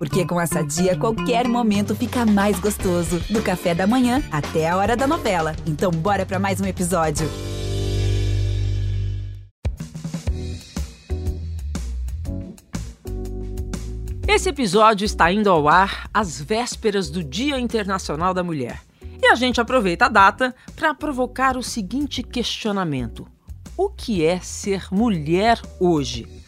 Porque com essa dia, qualquer momento fica mais gostoso. Do café da manhã até a hora da novela. Então, bora para mais um episódio. Esse episódio está indo ao ar às vésperas do Dia Internacional da Mulher. E a gente aproveita a data para provocar o seguinte questionamento: O que é ser mulher hoje?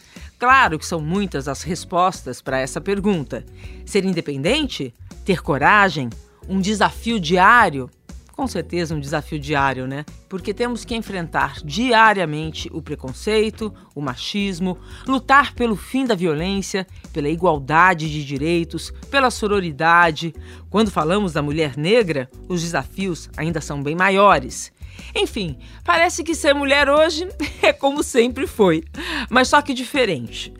Claro que são muitas as respostas para essa pergunta. Ser independente? Ter coragem? Um desafio diário? Com certeza um desafio diário, né? Porque temos que enfrentar diariamente o preconceito, o machismo, lutar pelo fim da violência, pela igualdade de direitos, pela sororidade. Quando falamos da mulher negra, os desafios ainda são bem maiores. Enfim, parece que ser mulher hoje é como sempre foi, mas só que diferente.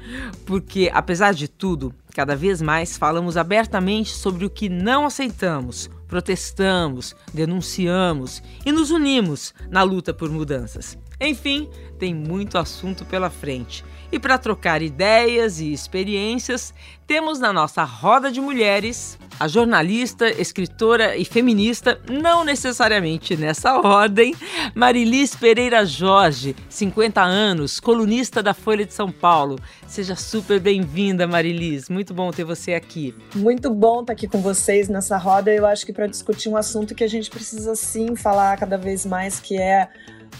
Porque, apesar de tudo, cada vez mais falamos abertamente sobre o que não aceitamos, protestamos, denunciamos e nos unimos na luta por mudanças. Enfim, tem muito assunto pela frente. E para trocar ideias e experiências, temos na nossa roda de mulheres a jornalista, escritora e feminista, não necessariamente nessa ordem, Marilis Pereira Jorge, 50 anos, colunista da Folha de São Paulo. Seja super bem-vinda, Marilis. Muito bom ter você aqui. Muito bom estar aqui com vocês nessa roda. Eu acho que para discutir um assunto que a gente precisa sim falar cada vez mais, que é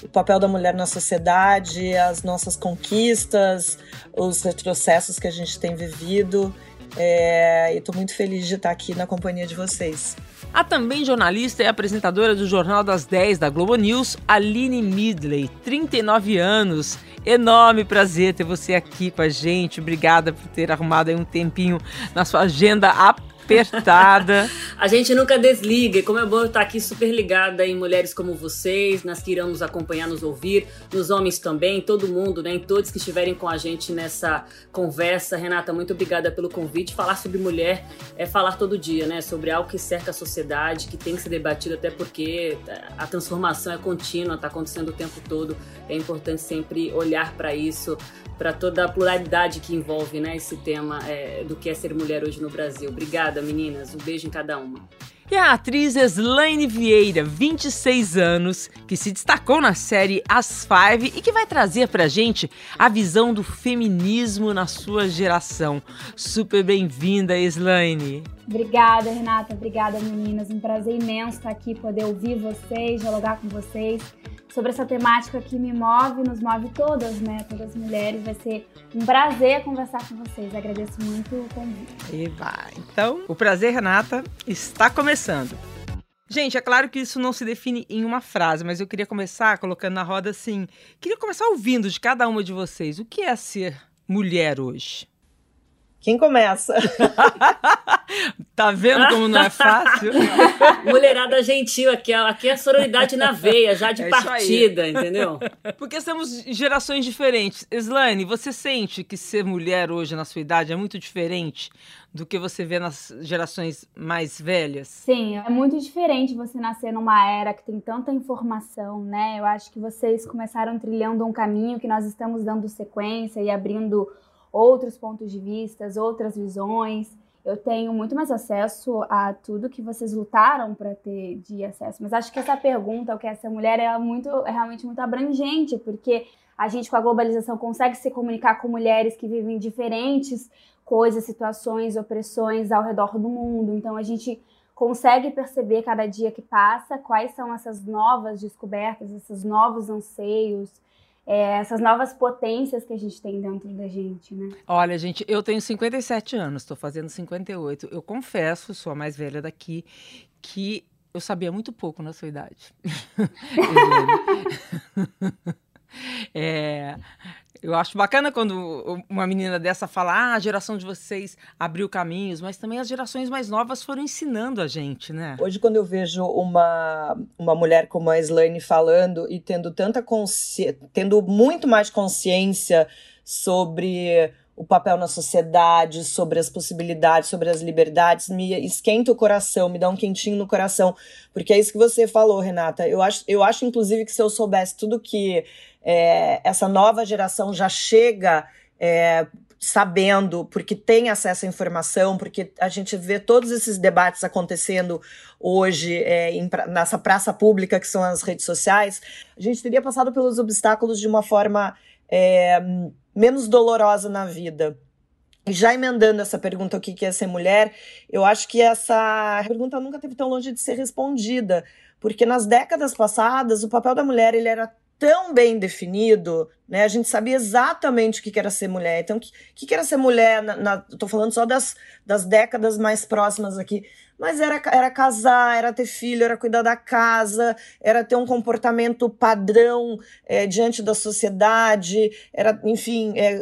o papel da mulher na sociedade, as nossas conquistas, os retrocessos que a gente tem vivido. É, e estou muito feliz de estar aqui na companhia de vocês. A também jornalista e apresentadora do Jornal das 10 da Globo News, Aline Midley, 39 anos. Enorme prazer ter você aqui com a gente. Obrigada por ter arrumado um tempinho na sua agenda. a gente nunca desliga. E como é bom estar aqui super ligada em mulheres como vocês, nas que irão nos acompanhar, nos ouvir, nos homens também, todo mundo, né? Em todos que estiverem com a gente nessa conversa. Renata, muito obrigada pelo convite. Falar sobre mulher é falar todo dia, né? Sobre algo que cerca a sociedade, que tem que ser debatido, até porque a transformação é contínua, está acontecendo o tempo todo. É importante sempre olhar para isso para toda a pluralidade que envolve né, esse tema é, do que é ser mulher hoje no Brasil. Obrigada, meninas. Um beijo em cada uma. E a atriz Slaine Vieira, 26 anos, que se destacou na série As Five e que vai trazer pra gente a visão do feminismo na sua geração. Super bem-vinda, Slaine. Obrigada, Renata. Obrigada, meninas. Um prazer imenso estar aqui, poder ouvir vocês, dialogar com vocês sobre essa temática que me move, nos move todas, né? Todas as mulheres. Vai ser um prazer conversar com vocês. Agradeço muito o convite. E vai. Então, o prazer, Renata, está começando. Gente, é claro que isso não se define em uma frase, mas eu queria começar colocando na roda assim. Queria começar ouvindo de cada uma de vocês. O que é ser mulher hoje? Quem começa? tá vendo como não é fácil? Mulherada gentil aqui, aqui é sororidade na veia, já de é partida, entendeu? Porque somos gerações diferentes. Slane, você sente que ser mulher hoje na sua idade é muito diferente do que você vê nas gerações mais velhas? Sim, é muito diferente você nascer numa era que tem tanta informação, né? Eu acho que vocês começaram trilhando um caminho que nós estamos dando sequência e abrindo outros pontos de vista, outras visões. Eu tenho muito mais acesso a tudo que vocês lutaram para ter de acesso. Mas acho que essa pergunta, o que é essa mulher, é, muito, é realmente muito abrangente, porque a gente, com a globalização, consegue se comunicar com mulheres que vivem diferentes coisas, situações, opressões ao redor do mundo. Então, a gente consegue perceber cada dia que passa quais são essas novas descobertas, esses novos anseios, é, essas novas potências que a gente tem dentro da gente, né? Olha, gente, eu tenho 57 anos, estou fazendo 58. Eu confesso, sou a mais velha daqui, que eu sabia muito pouco na sua idade. é, eu acho bacana quando uma menina dessa fala: ah, a geração de vocês abriu caminhos, mas também as gerações mais novas foram ensinando a gente, né? Hoje, quando eu vejo uma, uma mulher como a Slane falando e tendo tanta consciência, tendo muito mais consciência sobre o papel na sociedade, sobre as possibilidades, sobre as liberdades, me esquenta o coração, me dá um quentinho no coração, porque é isso que você falou, Renata. Eu acho, eu acho inclusive, que se eu soubesse tudo que é, essa nova geração já chega é, sabendo, porque tem acesso à informação, porque a gente vê todos esses debates acontecendo hoje é, em, nessa praça pública que são as redes sociais, a gente teria passado pelos obstáculos de uma forma é, menos dolorosa na vida. E já emendando essa pergunta, o que é ser mulher, eu acho que essa pergunta nunca teve tão longe de ser respondida, porque nas décadas passadas o papel da mulher ele era tão bem definido, né? A gente sabia exatamente o que era ser mulher. Então, o que, que era ser mulher? Na, na, tô falando só das, das décadas mais próximas aqui. Mas era, era casar, era ter filho, era cuidar da casa, era ter um comportamento padrão é, diante da sociedade, era, enfim, é,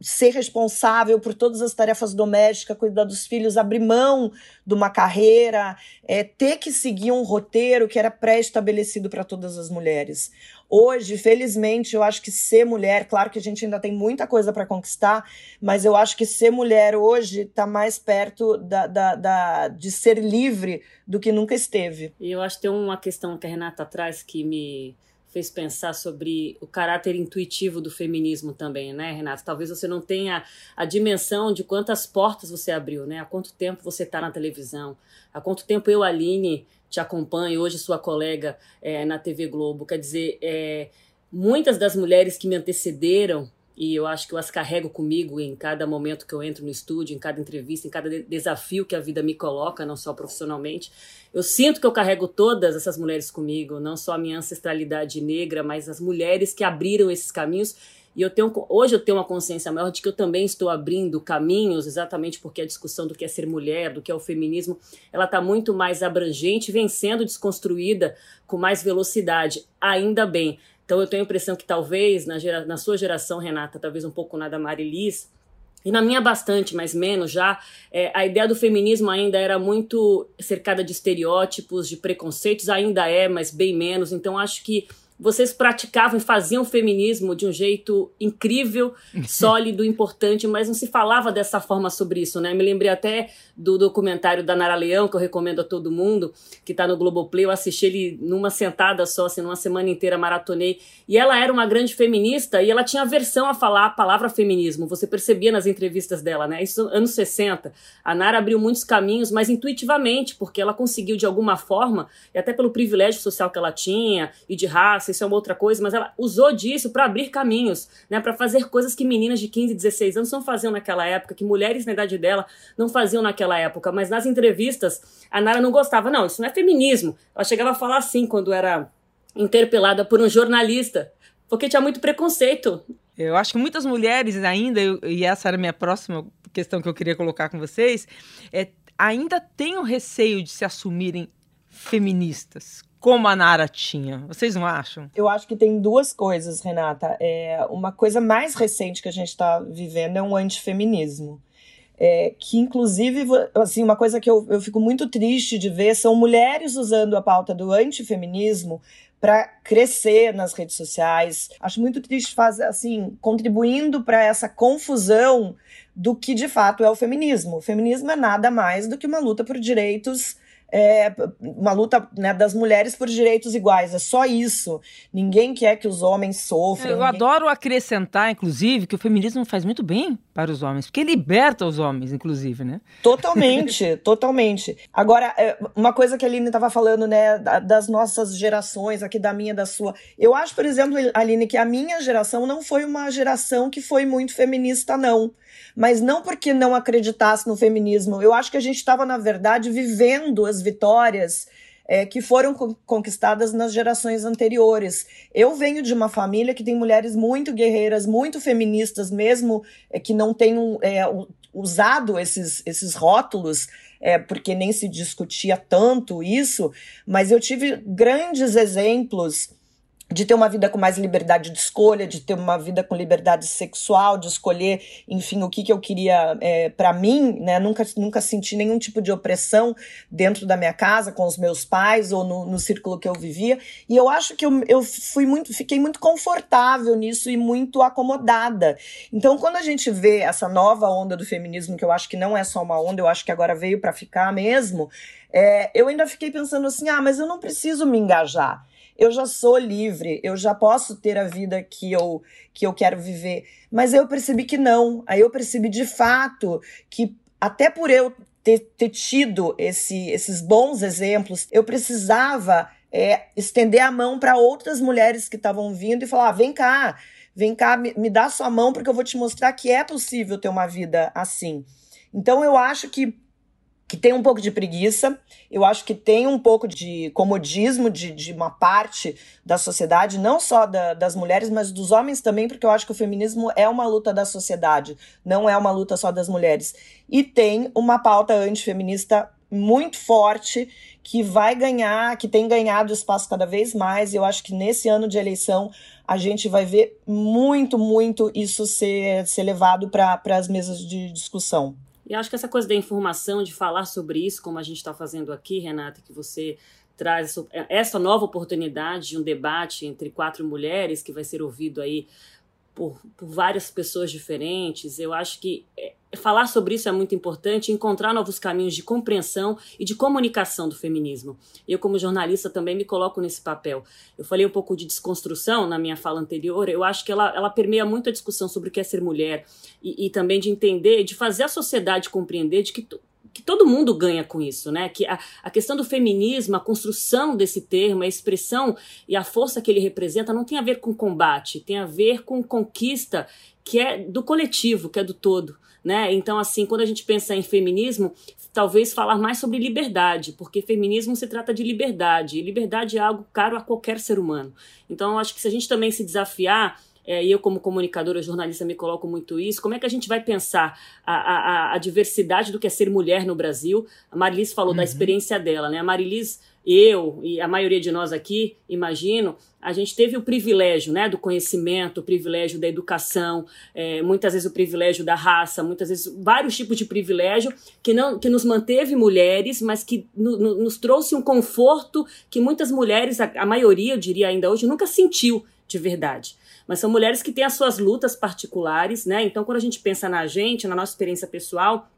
ser responsável por todas as tarefas domésticas, cuidar dos filhos, abrir mão de uma carreira, é, ter que seguir um roteiro que era pré-estabelecido para todas as mulheres. Hoje, felizmente, eu acho que ser mulher, claro que a gente ainda tem muita coisa para conquistar, mas eu acho que ser mulher hoje está mais perto da, da, da, de ser livre do que nunca esteve. E eu acho que tem uma questão que a Renata traz que me fez pensar sobre o caráter intuitivo do feminismo também, né, Renata? Talvez você não tenha a dimensão de quantas portas você abriu, né? Há quanto tempo você está na televisão? Há quanto tempo eu, Aline, te acompanho, hoje sua colega é, na TV Globo. Quer dizer, é, muitas das mulheres que me antecederam, e eu acho que eu as carrego comigo em cada momento que eu entro no estúdio, em cada entrevista, em cada de desafio que a vida me coloca, não só profissionalmente. Eu sinto que eu carrego todas essas mulheres comigo, não só a minha ancestralidade negra, mas as mulheres que abriram esses caminhos e eu tenho, hoje eu tenho uma consciência maior de que eu também estou abrindo caminhos, exatamente porque a discussão do que é ser mulher, do que é o feminismo, ela está muito mais abrangente, vem sendo desconstruída com mais velocidade, ainda bem. Então eu tenho a impressão que talvez na, gera, na sua geração, Renata, talvez um pouco na da Marilis, e na minha bastante, mas menos já, é, a ideia do feminismo ainda era muito cercada de estereótipos, de preconceitos, ainda é, mas bem menos. Então acho que vocês praticavam e faziam feminismo de um jeito incrível, sólido, importante, mas não se falava dessa forma sobre isso, né? Me lembrei até do documentário da Nara Leão, que eu recomendo a todo mundo, que está no Globoplay. Eu assisti ele numa sentada só, assim, numa semana inteira, maratonei. E ela era uma grande feminista e ela tinha aversão a falar a palavra feminismo. Você percebia nas entrevistas dela, né? Isso anos 60. A Nara abriu muitos caminhos, mas intuitivamente, porque ela conseguiu de alguma forma, e até pelo privilégio social que ela tinha e de raça, isso é uma outra coisa, mas ela usou disso para abrir caminhos, né, para fazer coisas que meninas de 15, 16 anos não faziam naquela época, que mulheres na idade dela não faziam naquela época. Mas nas entrevistas, a Nara não gostava. Não, isso não é feminismo. Ela chegava a falar assim quando era interpelada por um jornalista, porque tinha muito preconceito. Eu acho que muitas mulheres ainda, e essa era a minha próxima questão que eu queria colocar com vocês, é, ainda têm o receio de se assumirem feministas como a Nara tinha. Vocês não acham? Eu acho que tem duas coisas, Renata. É, uma coisa mais recente que a gente está vivendo é um antifeminismo. É, que inclusive, assim, uma coisa que eu, eu fico muito triste de ver são mulheres usando a pauta do antifeminismo para crescer nas redes sociais. Acho muito triste fazer assim, contribuindo para essa confusão do que de fato é o feminismo. O feminismo é nada mais do que uma luta por direitos é, uma luta né, das mulheres por direitos iguais. É só isso. Ninguém quer que os homens sofram. Eu ninguém... adoro acrescentar, inclusive, que o feminismo faz muito bem para os homens, porque liberta os homens, inclusive, né? Totalmente, totalmente. Agora, é, uma coisa que a Aline estava falando, né, das nossas gerações, aqui da minha, da sua. Eu acho, por exemplo, Aline, que a minha geração não foi uma geração que foi muito feminista, não mas não porque não acreditasse no feminismo. Eu acho que a gente estava, na verdade, vivendo as vitórias é, que foram conquistadas nas gerações anteriores. Eu venho de uma família que tem mulheres muito guerreiras, muito feministas, mesmo é, que não tenham é, usado esses, esses rótulos, é, porque nem se discutia tanto isso, mas eu tive grandes exemplos de ter uma vida com mais liberdade de escolha, de ter uma vida com liberdade sexual, de escolher, enfim, o que, que eu queria é, para mim, né? Nunca, nunca senti nenhum tipo de opressão dentro da minha casa, com os meus pais ou no, no círculo que eu vivia. E eu acho que eu, eu fui muito, fiquei muito confortável nisso e muito acomodada. Então, quando a gente vê essa nova onda do feminismo, que eu acho que não é só uma onda, eu acho que agora veio para ficar mesmo, é, eu ainda fiquei pensando assim: ah, mas eu não preciso me engajar eu já sou livre eu já posso ter a vida que eu, que eu quero viver. Mas eu percebi que não. Aí eu percebi de fato que, até por eu ter, ter tido esse, esses bons exemplos, eu precisava é, estender a mão para outras mulheres que estavam vindo e falar: ah, vem cá, vem cá, me, me dá sua mão, porque eu vou te mostrar que é possível ter uma vida assim. Então eu acho que que tem um pouco de preguiça, eu acho que tem um pouco de comodismo de, de uma parte da sociedade, não só da, das mulheres, mas dos homens também, porque eu acho que o feminismo é uma luta da sociedade, não é uma luta só das mulheres. E tem uma pauta antifeminista muito forte que vai ganhar, que tem ganhado espaço cada vez mais. E eu acho que nesse ano de eleição a gente vai ver muito, muito isso ser, ser levado para as mesas de discussão. E acho que essa coisa da informação, de falar sobre isso, como a gente está fazendo aqui, Renata, que você traz essa nova oportunidade de um debate entre quatro mulheres que vai ser ouvido aí por, por várias pessoas diferentes. Eu acho que é, falar sobre isso é muito importante, encontrar novos caminhos de compreensão e de comunicação do feminismo. Eu, como jornalista, também me coloco nesse papel. Eu falei um pouco de desconstrução na minha fala anterior, eu acho que ela, ela permeia muito a discussão sobre o que é ser mulher e, e também de entender, de fazer a sociedade compreender de que que todo mundo ganha com isso, né? Que a, a questão do feminismo, a construção desse termo, a expressão e a força que ele representa não tem a ver com combate, tem a ver com conquista que é do coletivo, que é do todo. Né? Então, assim, quando a gente pensa em feminismo, talvez falar mais sobre liberdade, porque feminismo se trata de liberdade, e liberdade é algo caro a qualquer ser humano. Então, acho que se a gente também se desafiar é, e eu como comunicadora, jornalista, me coloco muito isso, como é que a gente vai pensar a, a, a diversidade do que é ser mulher no Brasil? A Marilis falou uhum. da experiência dela, né? A Marilis, eu e a maioria de nós aqui, imagino, a gente teve o privilégio né, do conhecimento, o privilégio da educação, é, muitas vezes o privilégio da raça, muitas vezes vários tipos de privilégio que, não, que nos manteve mulheres, mas que no, no, nos trouxe um conforto que muitas mulheres, a, a maioria, eu diria ainda hoje, nunca sentiu de verdade mas são mulheres que têm as suas lutas particulares, né? Então, quando a gente pensa na gente, na nossa experiência pessoal,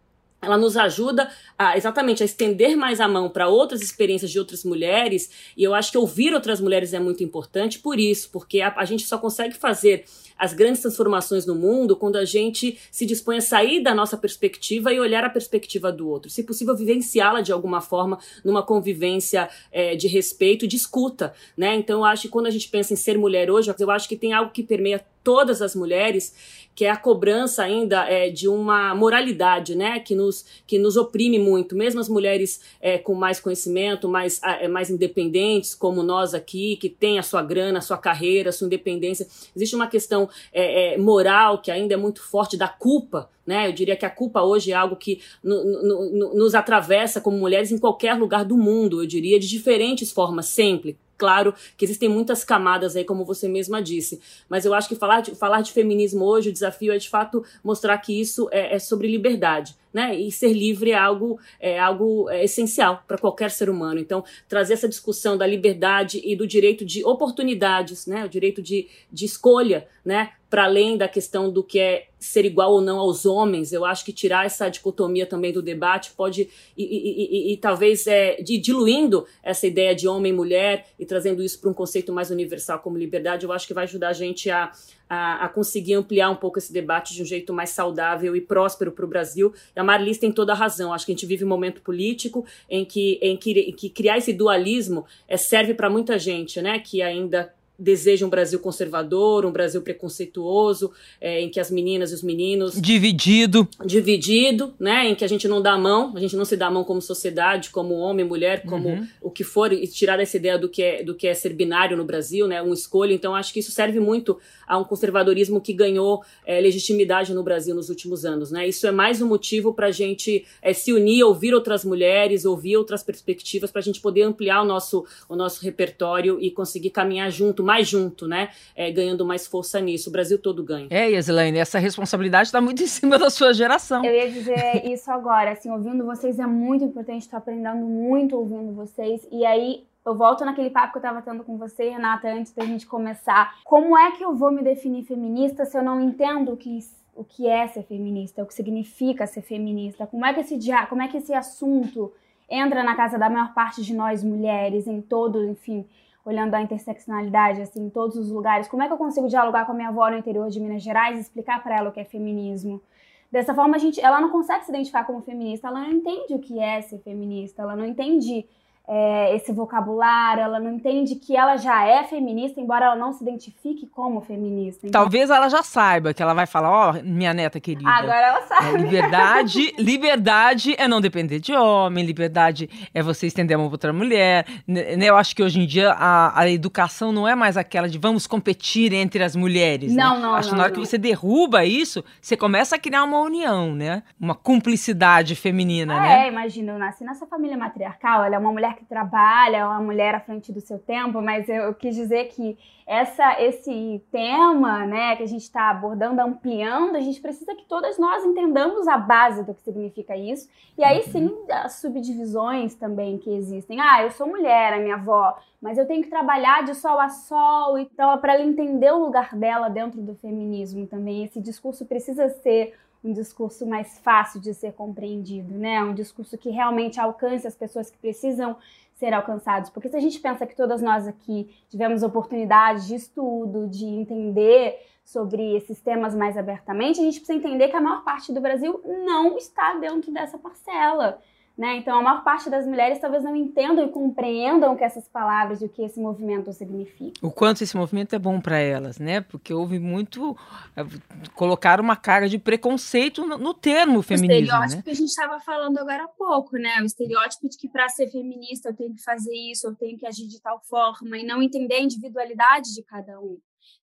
ela nos ajuda a, exatamente a estender mais a mão para outras experiências de outras mulheres, e eu acho que ouvir outras mulheres é muito importante por isso, porque a, a gente só consegue fazer as grandes transformações no mundo quando a gente se dispõe a sair da nossa perspectiva e olhar a perspectiva do outro. Se possível, vivenciá-la de alguma forma numa convivência é, de respeito e de escuta, né? Então, eu acho que quando a gente pensa em ser mulher hoje, eu acho que tem algo que permeia todas as mulheres, que é a cobrança ainda é, de uma moralidade, né, que nos, que nos oprime muito. Mesmo as mulheres é, com mais conhecimento, mais, é, mais independentes, como nós aqui, que tem a sua grana, a sua carreira, a sua independência, existe uma questão é, é, moral que ainda é muito forte da culpa, né? Eu diria que a culpa hoje é algo que no, no, no, nos atravessa como mulheres em qualquer lugar do mundo, eu diria, de diferentes formas, sempre Claro que existem muitas camadas aí, como você mesma disse, mas eu acho que falar de, falar de feminismo hoje, o desafio é de fato mostrar que isso é, é sobre liberdade né? E ser livre é algo, é algo é essencial para qualquer ser humano. Então, trazer essa discussão da liberdade e do direito de oportunidades, né? O direito de, de escolha, né? Para além da questão do que é ser igual ou não aos homens, eu acho que tirar essa dicotomia também do debate pode e, e, e, e talvez é, de, diluindo essa ideia de homem e mulher e trazendo isso para um conceito mais universal como liberdade, eu acho que vai ajudar a gente a, a, a, conseguir ampliar um pouco esse debate de um jeito mais saudável e próspero para o Brasil. E a Marilis tem toda a razão. Acho que a gente vive um momento político em que, em que, em que criar esse dualismo é, serve para muita gente, né? Que ainda deseja um Brasil conservador, um Brasil preconceituoso, é, em que as meninas e os meninos. Dividido. Dividido, né? Em que a gente não dá a mão, a gente não se dá a mão como sociedade, como homem, mulher, como uhum. o que for, e tirar essa ideia do que, é, do que é ser binário no Brasil, né? Um escolha. Então, acho que isso serve muito a um conservadorismo que ganhou é, legitimidade no Brasil nos últimos anos, né? Isso é mais um motivo para a gente é, se unir, ouvir outras mulheres, ouvir outras perspectivas, para a gente poder ampliar o nosso, o nosso repertório e conseguir caminhar junto mais junto, né? É, ganhando mais força nisso. O Brasil todo ganha. É, Yeslaine, essa responsabilidade está muito em cima da sua geração. Eu ia dizer isso agora, assim, ouvindo vocês é muito importante, estou aprendendo muito ouvindo vocês. E aí, eu volto naquele papo que eu estava tendo com você, Renata, antes da gente começar. Como é que eu vou me definir feminista se eu não entendo o que, o que é ser feminista, o que significa ser feminista? Como é que esse dia, como é que esse assunto entra na casa da maior parte de nós mulheres, em todo, enfim, olhando a interseccionalidade assim em todos os lugares. Como é que eu consigo dialogar com a minha avó no interior de Minas Gerais e explicar para ela o que é feminismo? Dessa forma, a gente, ela não consegue se identificar como feminista, ela não entende o que é ser feminista, ela não entende é, esse vocabulário, ela não entende que ela já é feminista, embora ela não se identifique como feminista. Então, Talvez ela já saiba que ela vai falar, ó, oh, minha neta querida. Agora ela sabe. É, liberdade, liberdade é não depender de homem, liberdade é você estender a mão para outra mulher. Né, eu acho que hoje em dia a, a, educação não é mais aquela de vamos competir entre as mulheres. Não, né? não. Acho que na hora não. que você derruba isso, você começa a criar uma união, né? Uma cumplicidade feminina, ah, né? É, imagina, eu nasci nessa família matriarcal, ela é uma mulher que trabalha, uma mulher à frente do seu tempo, mas eu, eu quis dizer que essa, esse tema, né, que a gente está abordando, ampliando, a gente precisa que todas nós entendamos a base do que significa isso. E aí sim, uhum. as subdivisões também que existem. Ah, eu sou mulher, a minha avó, mas eu tenho que trabalhar de sol a sol, então para ela entender o lugar dela dentro do feminismo também. Esse discurso precisa ser um discurso mais fácil de ser compreendido, né? Um discurso que realmente alcance as pessoas que precisam ser alcançados. Porque se a gente pensa que todas nós aqui tivemos oportunidade de estudo, de entender sobre esses temas mais abertamente, a gente precisa entender que a maior parte do Brasil não está dentro dessa parcela. Né? Então, a maior parte das mulheres talvez não entendam e compreendam que essas palavras e o que esse movimento significa. O quanto esse movimento é bom para elas, né? Porque houve muito eh, colocar uma carga de preconceito no, no termo feminismo. O estereótipo né? que a gente estava falando agora há pouco, né? O estereótipo de que para ser feminista eu tenho que fazer isso, eu tenho que agir de tal forma e não entender a individualidade de cada um.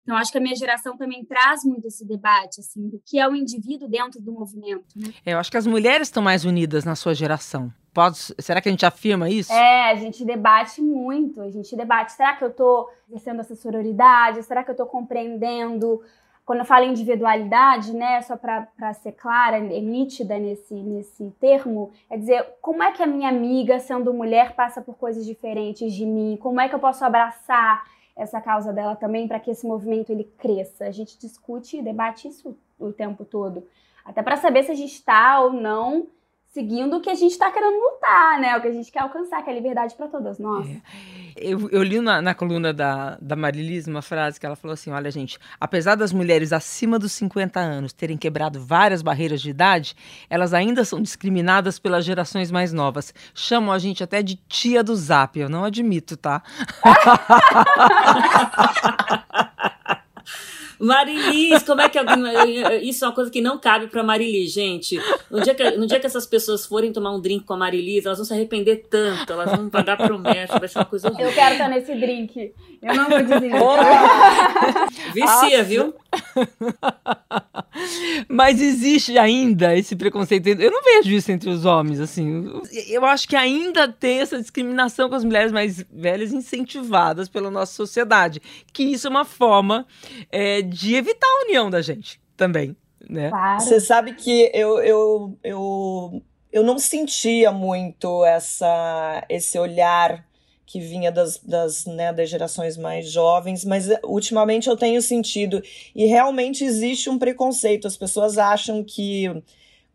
Então, acho que a minha geração também traz muito esse debate, assim, do que é o indivíduo dentro do movimento. Né? É, eu acho que as mulheres estão mais unidas na sua geração. Pode, será que a gente afirma isso? É, a gente debate muito. A gente debate, será que eu estou exercendo essa sororidade? Será que eu estou compreendendo? Quando eu falo individualidade, né, só para ser clara, é nítida nesse, nesse termo, é dizer como é que a minha amiga, sendo mulher, passa por coisas diferentes de mim? Como é que eu posso abraçar essa causa dela também para que esse movimento ele cresça. A gente discute e debate isso o tempo todo, até para saber se a gente está ou não seguindo o que a gente está querendo lutar, né? O que a gente quer alcançar, que é a liberdade para todas nós. É. Eu, eu, li na, na, coluna da, da Marilis uma frase que ela falou assim: olha, gente, apesar das mulheres acima dos 50 anos terem quebrado várias barreiras de idade, elas ainda são discriminadas pelas gerações mais novas. Chamam a gente até de tia do zap. Eu não admito, tá? Marilis, como é que alguém. Isso é uma coisa que não cabe pra Marilis, gente. No dia, que, no dia que essas pessoas forem tomar um drink com a Marilis, elas vão se arrepender tanto, elas vão pagar promessa, vai ser uma coisa horrível. Eu quero estar nesse drink. Eu não vou dizer. Vicia, viu? Mas existe ainda esse preconceito. Eu não vejo isso entre os homens, assim. Eu acho que ainda tem essa discriminação com as mulheres mais velhas incentivadas pela nossa sociedade. Que isso é uma forma é, de evitar a união da gente também. Né? Claro. Você sabe que eu, eu, eu, eu não sentia muito essa, esse olhar que vinha das, das, né, das gerações mais jovens, mas eh, ultimamente eu tenho sentido. E realmente existe um preconceito. As pessoas acham que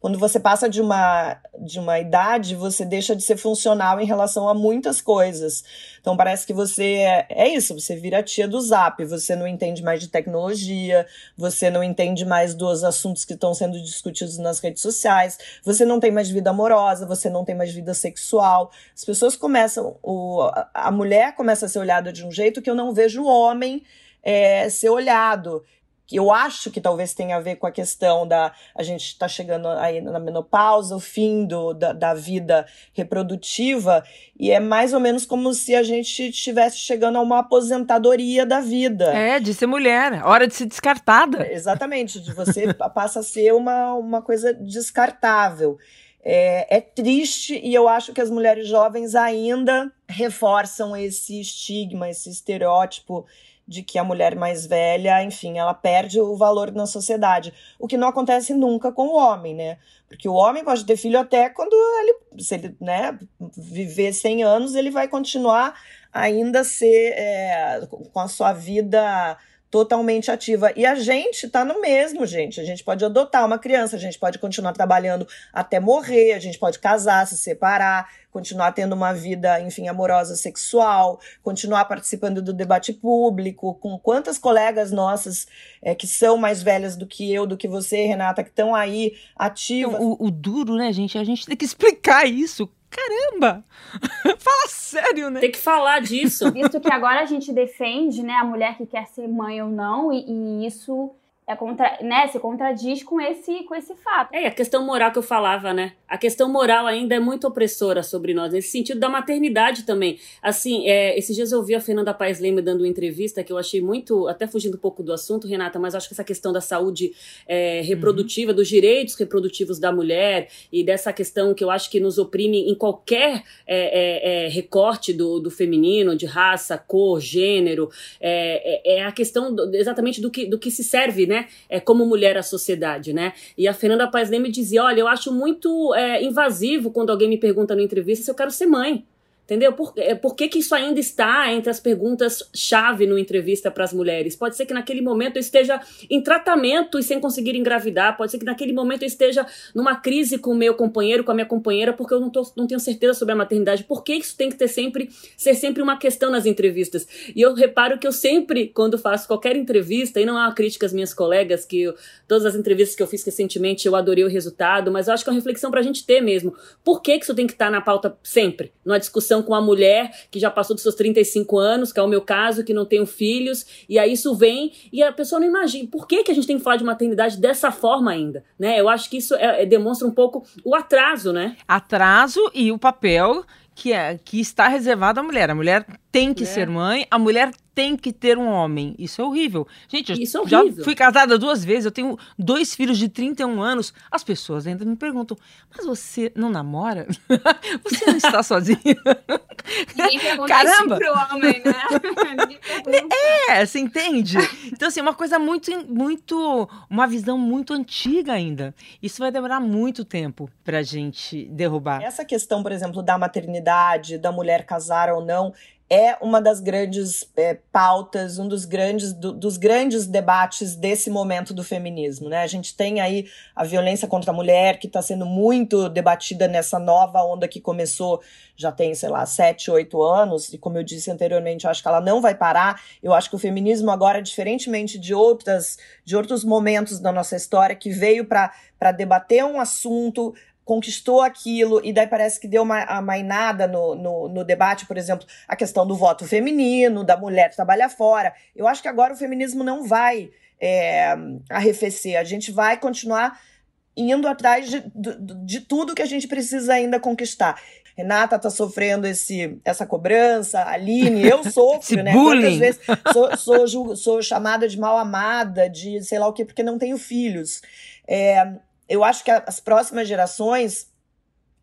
quando você passa de uma, de uma idade, você deixa de ser funcional em relação a muitas coisas. Então parece que você é, é isso, você vira tia do zap, você não entende mais de tecnologia, você não entende mais dos assuntos que estão sendo discutidos nas redes sociais, você não tem mais vida amorosa, você não tem mais vida sexual. As pessoas começam, o, a mulher começa a ser olhada de um jeito que eu não vejo o homem é, ser olhado que eu acho que talvez tenha a ver com a questão da a gente está chegando aí na menopausa, o fim do, da, da, vida reprodutiva, e é mais ou menos como se a gente estivesse chegando a uma aposentadoria da vida. É, de ser mulher, hora de ser descartada. Exatamente, de você passa a ser uma, uma coisa descartável. É, é, triste e eu acho que as mulheres jovens ainda reforçam esse estigma, esse estereótipo de que a mulher mais velha, enfim, ela perde o valor na sociedade. O que não acontece nunca com o homem, né? Porque o homem pode ter filho até quando ele, se ele né, viver 100 anos, ele vai continuar ainda ser, é, com a sua vida totalmente ativa. E a gente tá no mesmo, gente. A gente pode adotar uma criança, a gente pode continuar trabalhando até morrer, a gente pode casar, se separar, continuar tendo uma vida, enfim, amorosa, sexual, continuar participando do debate público, com quantas colegas nossas é, que são mais velhas do que eu, do que você, Renata, que estão aí ativas. Então, o, o duro, né, gente? A gente tem que explicar isso. Caramba! Fala sério, né? Tem que falar disso. Visto que agora a gente defende, né, a mulher que quer ser mãe ou não, e, e isso é contra, né, se contradiz com esse, com esse fato. É, a questão moral que eu falava, né? A questão moral ainda é muito opressora sobre nós, nesse sentido da maternidade também. Assim, é, esses dias eu ouvi a Fernanda Paes Leme dando uma entrevista que eu achei muito, até fugindo um pouco do assunto, Renata, mas acho que essa questão da saúde é, reprodutiva, uhum. dos direitos reprodutivos da mulher e dessa questão que eu acho que nos oprime em qualquer é, é, é recorte do, do feminino, de raça, cor, gênero, é, é, a questão do, exatamente do que, do que se serve, né? É, como mulher à sociedade, né? E a Fernanda Paes Leme dizia, olha, eu acho muito é, invasivo quando alguém me pergunta na entrevista se eu quero ser mãe. Entendeu? Por, é, por que, que isso ainda está entre as perguntas-chave no entrevista para as mulheres? Pode ser que naquele momento eu esteja em tratamento e sem conseguir engravidar, pode ser que naquele momento eu esteja numa crise com o meu companheiro, com a minha companheira, porque eu não, tô, não tenho certeza sobre a maternidade. Por que isso tem que ter sempre, ser sempre uma questão nas entrevistas? E eu reparo que eu sempre, quando faço qualquer entrevista, e não há uma crítica às minhas colegas, que eu, todas as entrevistas que eu fiz recentemente eu adorei o resultado, mas eu acho que é uma reflexão para a gente ter mesmo. Por que, que isso tem que estar na pauta sempre? Numa discussão com uma mulher que já passou dos seus 35 anos, que é o meu caso, que não tenho filhos, e aí isso vem e a pessoa não imagina. Por que, que a gente tem que falar de maternidade dessa forma ainda? Né? Eu acho que isso é, é, demonstra um pouco o atraso, né? Atraso e o papel que, é, que está reservado à mulher. A mulher tem que é. ser mãe, a mulher tem que ter um homem. Isso é horrível. Gente, Isso é já fui casada duas vezes, eu tenho dois filhos de 31 anos. As pessoas ainda me perguntam, mas você não namora? você não está sozinha? Caramba! Isso pro homem, né? é, você entende? Então, assim, uma coisa muito, muito, uma visão muito antiga ainda. Isso vai demorar muito tempo pra gente derrubar. Essa questão, por exemplo, da maternidade, da mulher casar ou não, é uma das grandes é, pautas, um dos grandes, do, dos grandes debates desse momento do feminismo. Né? A gente tem aí a violência contra a mulher, que está sendo muito debatida nessa nova onda que começou já tem, sei lá, sete, oito anos, e como eu disse anteriormente, eu acho que ela não vai parar. Eu acho que o feminismo agora, diferentemente de outras, de outros momentos da nossa história, que veio para debater um assunto, conquistou aquilo e daí parece que deu uma amainada no, no, no, debate, por exemplo, a questão do voto feminino, da mulher trabalhar fora. Eu acho que agora o feminismo não vai é, arrefecer, a gente vai continuar indo atrás de, de, de tudo que a gente precisa ainda conquistar. Renata tá sofrendo esse, essa cobrança, Aline, eu sofro, né? Bullying. Quantas vezes sou, sou, sou chamada de mal amada, de sei lá o quê, porque não tenho filhos. É, eu acho que as próximas gerações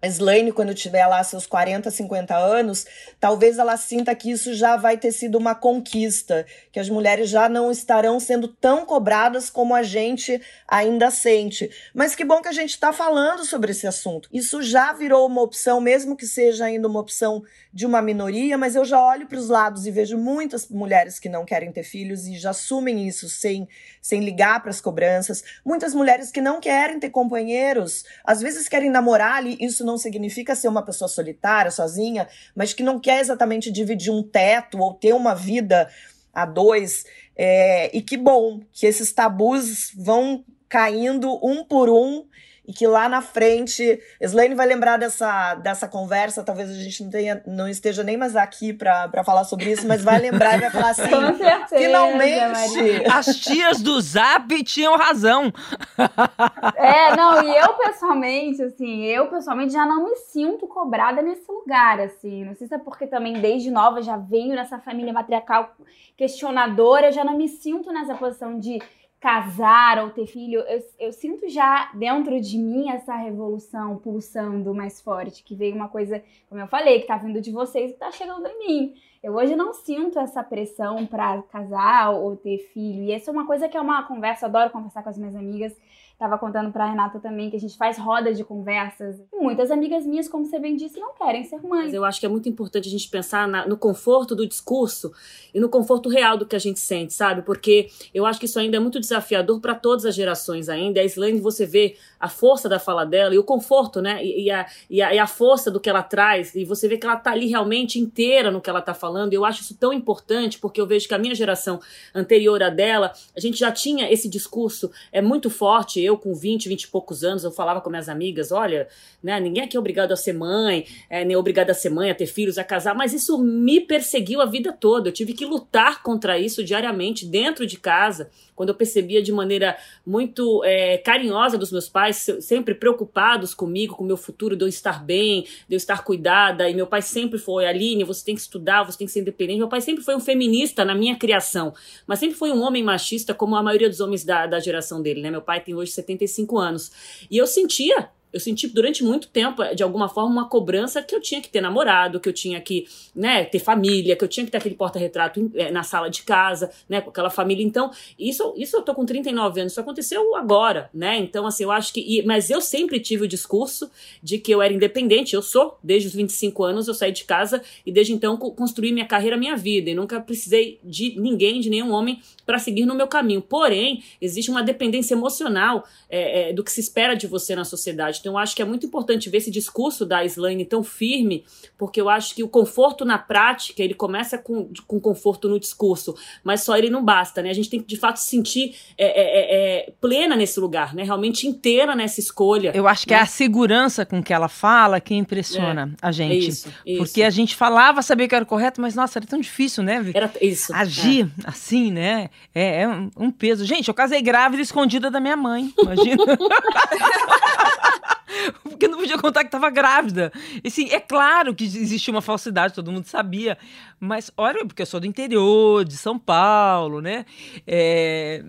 Slaine, quando tiver lá seus 40, 50 anos, talvez ela sinta que isso já vai ter sido uma conquista, que as mulheres já não estarão sendo tão cobradas como a gente ainda sente. Mas que bom que a gente está falando sobre esse assunto. Isso já virou uma opção, mesmo que seja ainda uma opção de uma minoria, mas eu já olho para os lados e vejo muitas mulheres que não querem ter filhos e já assumem isso sem, sem ligar para as cobranças. Muitas mulheres que não querem ter companheiros, às vezes querem namorar ali, isso não significa ser uma pessoa solitária, sozinha, mas que não quer exatamente dividir um teto ou ter uma vida a dois. É, e que bom que esses tabus vão caindo um por um e que lá na frente, Slane vai lembrar dessa, dessa conversa, talvez a gente não, tenha, não esteja nem mais aqui para falar sobre isso, mas vai lembrar e vai falar assim, Com certeza, finalmente! Maria. As tias do Zap tinham razão. É, não, e eu pessoalmente, assim, eu pessoalmente já não me sinto cobrada nesse lugar, assim, não sei se é porque também desde nova já venho nessa família matriarcal questionadora, eu já não me sinto nessa posição de casar ou ter filho, eu, eu sinto já dentro de mim essa revolução pulsando mais forte, que veio uma coisa, como eu falei, que tá vindo de vocês e tá chegando em mim. Eu hoje não sinto essa pressão para casar ou ter filho. E essa é uma coisa que é uma conversa, adoro conversar com as minhas amigas, Tava contando pra Renata também que a gente faz rodas de conversas. E muitas amigas minhas, como você bem disse, não querem ser mães. Eu acho que é muito importante a gente pensar na, no conforto do discurso e no conforto real do que a gente sente, sabe? Porque eu acho que isso ainda é muito desafiador para todas as gerações ainda. A Slane, você vê a força da fala dela e o conforto, né? E, e, a, e, a, e a força do que ela traz. E você vê que ela tá ali realmente inteira no que ela tá falando. E eu acho isso tão importante porque eu vejo que a minha geração anterior à dela, a gente já tinha esse discurso é muito forte. Eu, com 20, 20 e poucos anos, eu falava com minhas amigas: olha, né, ninguém aqui é obrigado a ser mãe, é, nem obrigado a ser mãe, a ter filhos, a casar, mas isso me perseguiu a vida toda. Eu tive que lutar contra isso diariamente, dentro de casa, quando eu percebia de maneira muito é, carinhosa dos meus pais, sempre preocupados comigo, com o meu futuro, de eu estar bem, de eu estar cuidada. E meu pai sempre foi: Aline, você tem que estudar, você tem que ser independente. Meu pai sempre foi um feminista na minha criação, mas sempre foi um homem machista, como a maioria dos homens da, da geração dele, né? Meu pai tem hoje 75 anos. E eu sentia eu senti durante muito tempo, de alguma forma, uma cobrança que eu tinha que ter namorado, que eu tinha que né, ter família, que eu tinha que ter aquele porta-retrato é, na sala de casa, né, com aquela família. Então, isso, isso eu tô com 39 anos, isso aconteceu agora, né? Então, assim, eu acho que. E, mas eu sempre tive o discurso de que eu era independente, eu sou, desde os 25 anos eu saí de casa e desde então construí minha carreira, minha vida, e nunca precisei de ninguém, de nenhum homem, para seguir no meu caminho. Porém, existe uma dependência emocional é, é, do que se espera de você na sociedade. Então, eu acho que é muito importante ver esse discurso da Slane tão firme, porque eu acho que o conforto na prática, ele começa com, com conforto no discurso, mas só ele não basta, né? A gente tem que, de fato, se sentir é, é, é, é plena nesse lugar, né? Realmente inteira nessa escolha. Eu acho que né? é a segurança com que ela fala que impressiona a gente. Isso, isso. Porque a gente falava, sabia que era correto, mas, nossa, era tão difícil, né? Era isso. Agir assim, né? É, é um peso. Gente, eu casei grávida escondida da minha mãe, imagina. porque não podia contar que estava grávida. E sim, é claro que existia uma falsidade, todo mundo sabia. Mas olha, porque eu sou do interior, de São Paulo, né? É,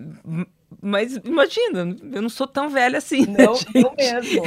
mas imagina, eu não sou tão velha assim. Né, não, né, eu mesmo.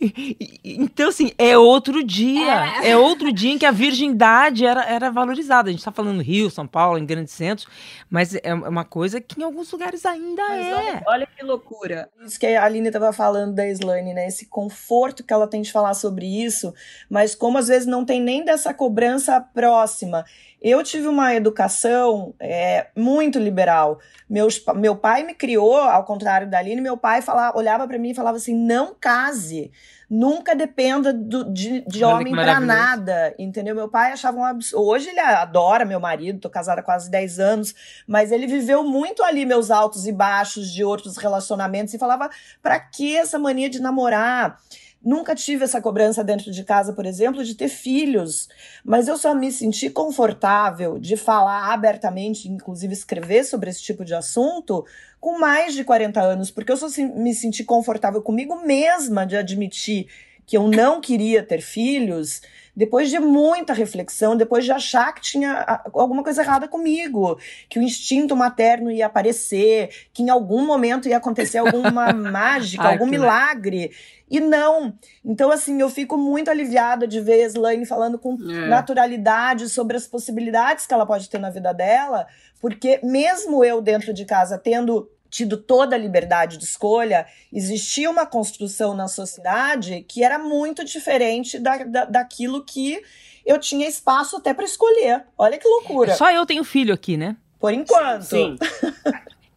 então, assim, é outro dia. É. é. outro dia em que a virgindade era, era valorizada. A gente está falando Rio, São Paulo, em grandes centros, mas é uma coisa que em alguns lugares ainda mas é. Olha, olha, que loucura. Isso que a Aline estava falando da Slane, né? Esse conforto que ela tem de falar sobre isso, mas como às vezes não tem nem dessa cobrança próxima. Eu tive uma educação é, muito liberal. Meus, meu pai me criou, ao contrário da Aline, meu pai falava, olhava para mim e falava assim: não case, nunca dependa do, de, de homem para nada, entendeu? Meu pai achava um absurdo. Hoje ele adora meu marido, tô casada há quase 10 anos, mas ele viveu muito ali meus altos e baixos de outros relacionamentos e falava: para que essa mania de namorar? Nunca tive essa cobrança dentro de casa, por exemplo, de ter filhos, mas eu só me senti confortável de falar abertamente, inclusive escrever sobre esse tipo de assunto, com mais de 40 anos, porque eu só me senti confortável comigo mesma de admitir que eu não queria ter filhos, depois de muita reflexão, depois de achar que tinha alguma coisa errada comigo, que o instinto materno ia aparecer, que em algum momento ia acontecer alguma mágica, Ai, algum milagre. E não. Então, assim, eu fico muito aliviada de ver a Slane falando com é. naturalidade sobre as possibilidades que ela pode ter na vida dela, porque mesmo eu dentro de casa tendo tido toda a liberdade de escolha, existia uma construção na sociedade que era muito diferente da, da, daquilo que eu tinha espaço até para escolher. Olha que loucura. Só eu tenho filho aqui, né? Por enquanto. Sim.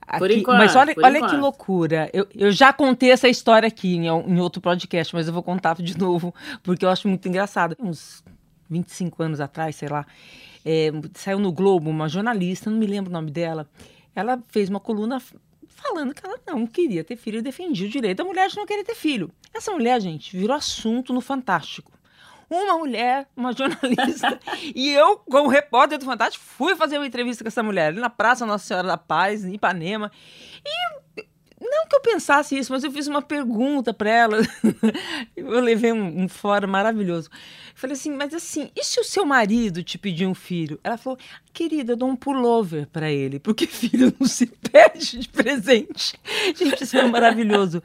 Aqui, por enquanto, mas olha, olha enquanto. que loucura. Eu, eu já contei essa história aqui em, em outro podcast, mas eu vou contar de novo, porque eu acho muito engraçado. Uns 25 anos atrás, sei lá, é, saiu no Globo uma jornalista, não me lembro o nome dela. Ela fez uma coluna falando que ela não queria ter filho e defendia o direito da mulher de não querer ter filho. Essa mulher, gente, virou assunto no Fantástico uma mulher, uma jornalista, e eu, como repórter do Fantástico, fui fazer uma entrevista com essa mulher ali na Praça Nossa Senhora da Paz, em Ipanema. E não que eu pensasse isso, mas eu fiz uma pergunta para ela. eu levei um, um fora maravilhoso. Falei assim, mas assim, e se o seu marido te pedir um filho? Ela falou, querida, eu dou um pullover para ele, porque filho não se pede de presente. Gente, isso foi maravilhoso.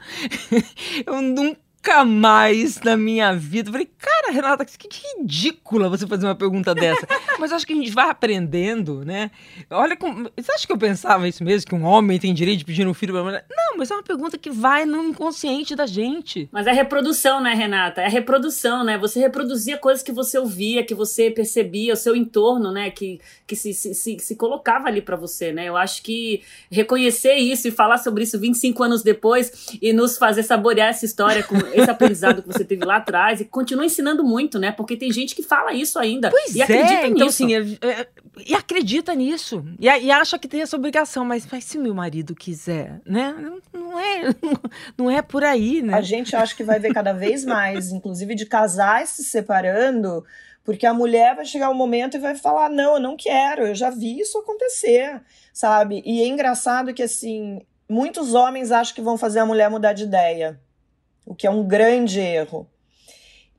eu nunca Nunca mais na minha vida. Eu falei, cara, Renata, que, que ridícula você fazer uma pergunta dessa. Mas acho que a gente vai aprendendo, né? Olha, você acha que eu pensava isso mesmo? Que um homem tem direito de pedir um filho pra mulher? Não, mas é uma pergunta que vai no inconsciente da gente. Mas é reprodução, né, Renata? É reprodução, né? Você reproduzia coisas que você ouvia, que você percebia, o seu entorno, né? Que, que se, se, se, se colocava ali para você, né? Eu acho que reconhecer isso e falar sobre isso 25 anos depois e nos fazer saborear essa história com esse aprendizado que você teve lá atrás e continua ensinando muito, né? Porque tem gente que fala isso ainda pois e acredita é, então, nisso. Assim, é, é, e acredita nisso. E, e, acha que tem essa obrigação, mas, mas se meu marido quiser, né? Não, não é, não é por aí, né? A gente acha que vai ver cada vez mais, inclusive de casais se separando, porque a mulher vai chegar um momento e vai falar: não, eu não quero, eu já vi isso acontecer, sabe? E é engraçado que, assim, muitos homens acham que vão fazer a mulher mudar de ideia o que é um grande erro.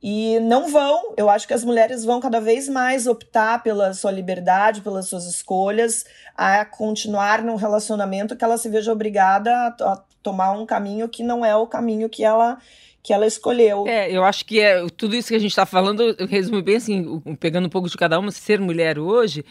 E não vão, eu acho que as mulheres vão cada vez mais optar pela sua liberdade, pelas suas escolhas, a continuar num relacionamento que ela se veja obrigada a, a tomar um caminho que não é o caminho que ela que ela escolheu. É, eu acho que é tudo isso que a gente está falando, eu resumo bem assim, pegando um pouco de cada uma, ser mulher hoje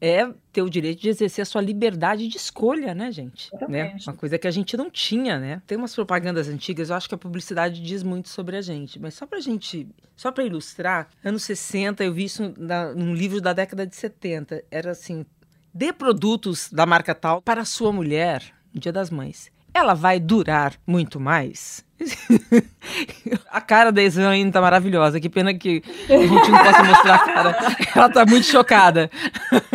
é ter o direito de exercer a sua liberdade de escolha, né, gente? Né? Uma coisa que a gente não tinha, né? Tem umas propagandas antigas, eu acho que a publicidade diz muito sobre a gente, mas só pra gente, só para ilustrar, anos 60 eu vi isso na, num livro da década de 70, era assim, dê produtos da marca tal para sua mulher no Dia das Mães. Ela vai durar muito mais? a cara da Islane tá maravilhosa. Que pena que a gente não possa mostrar a cara. Ela tá muito chocada.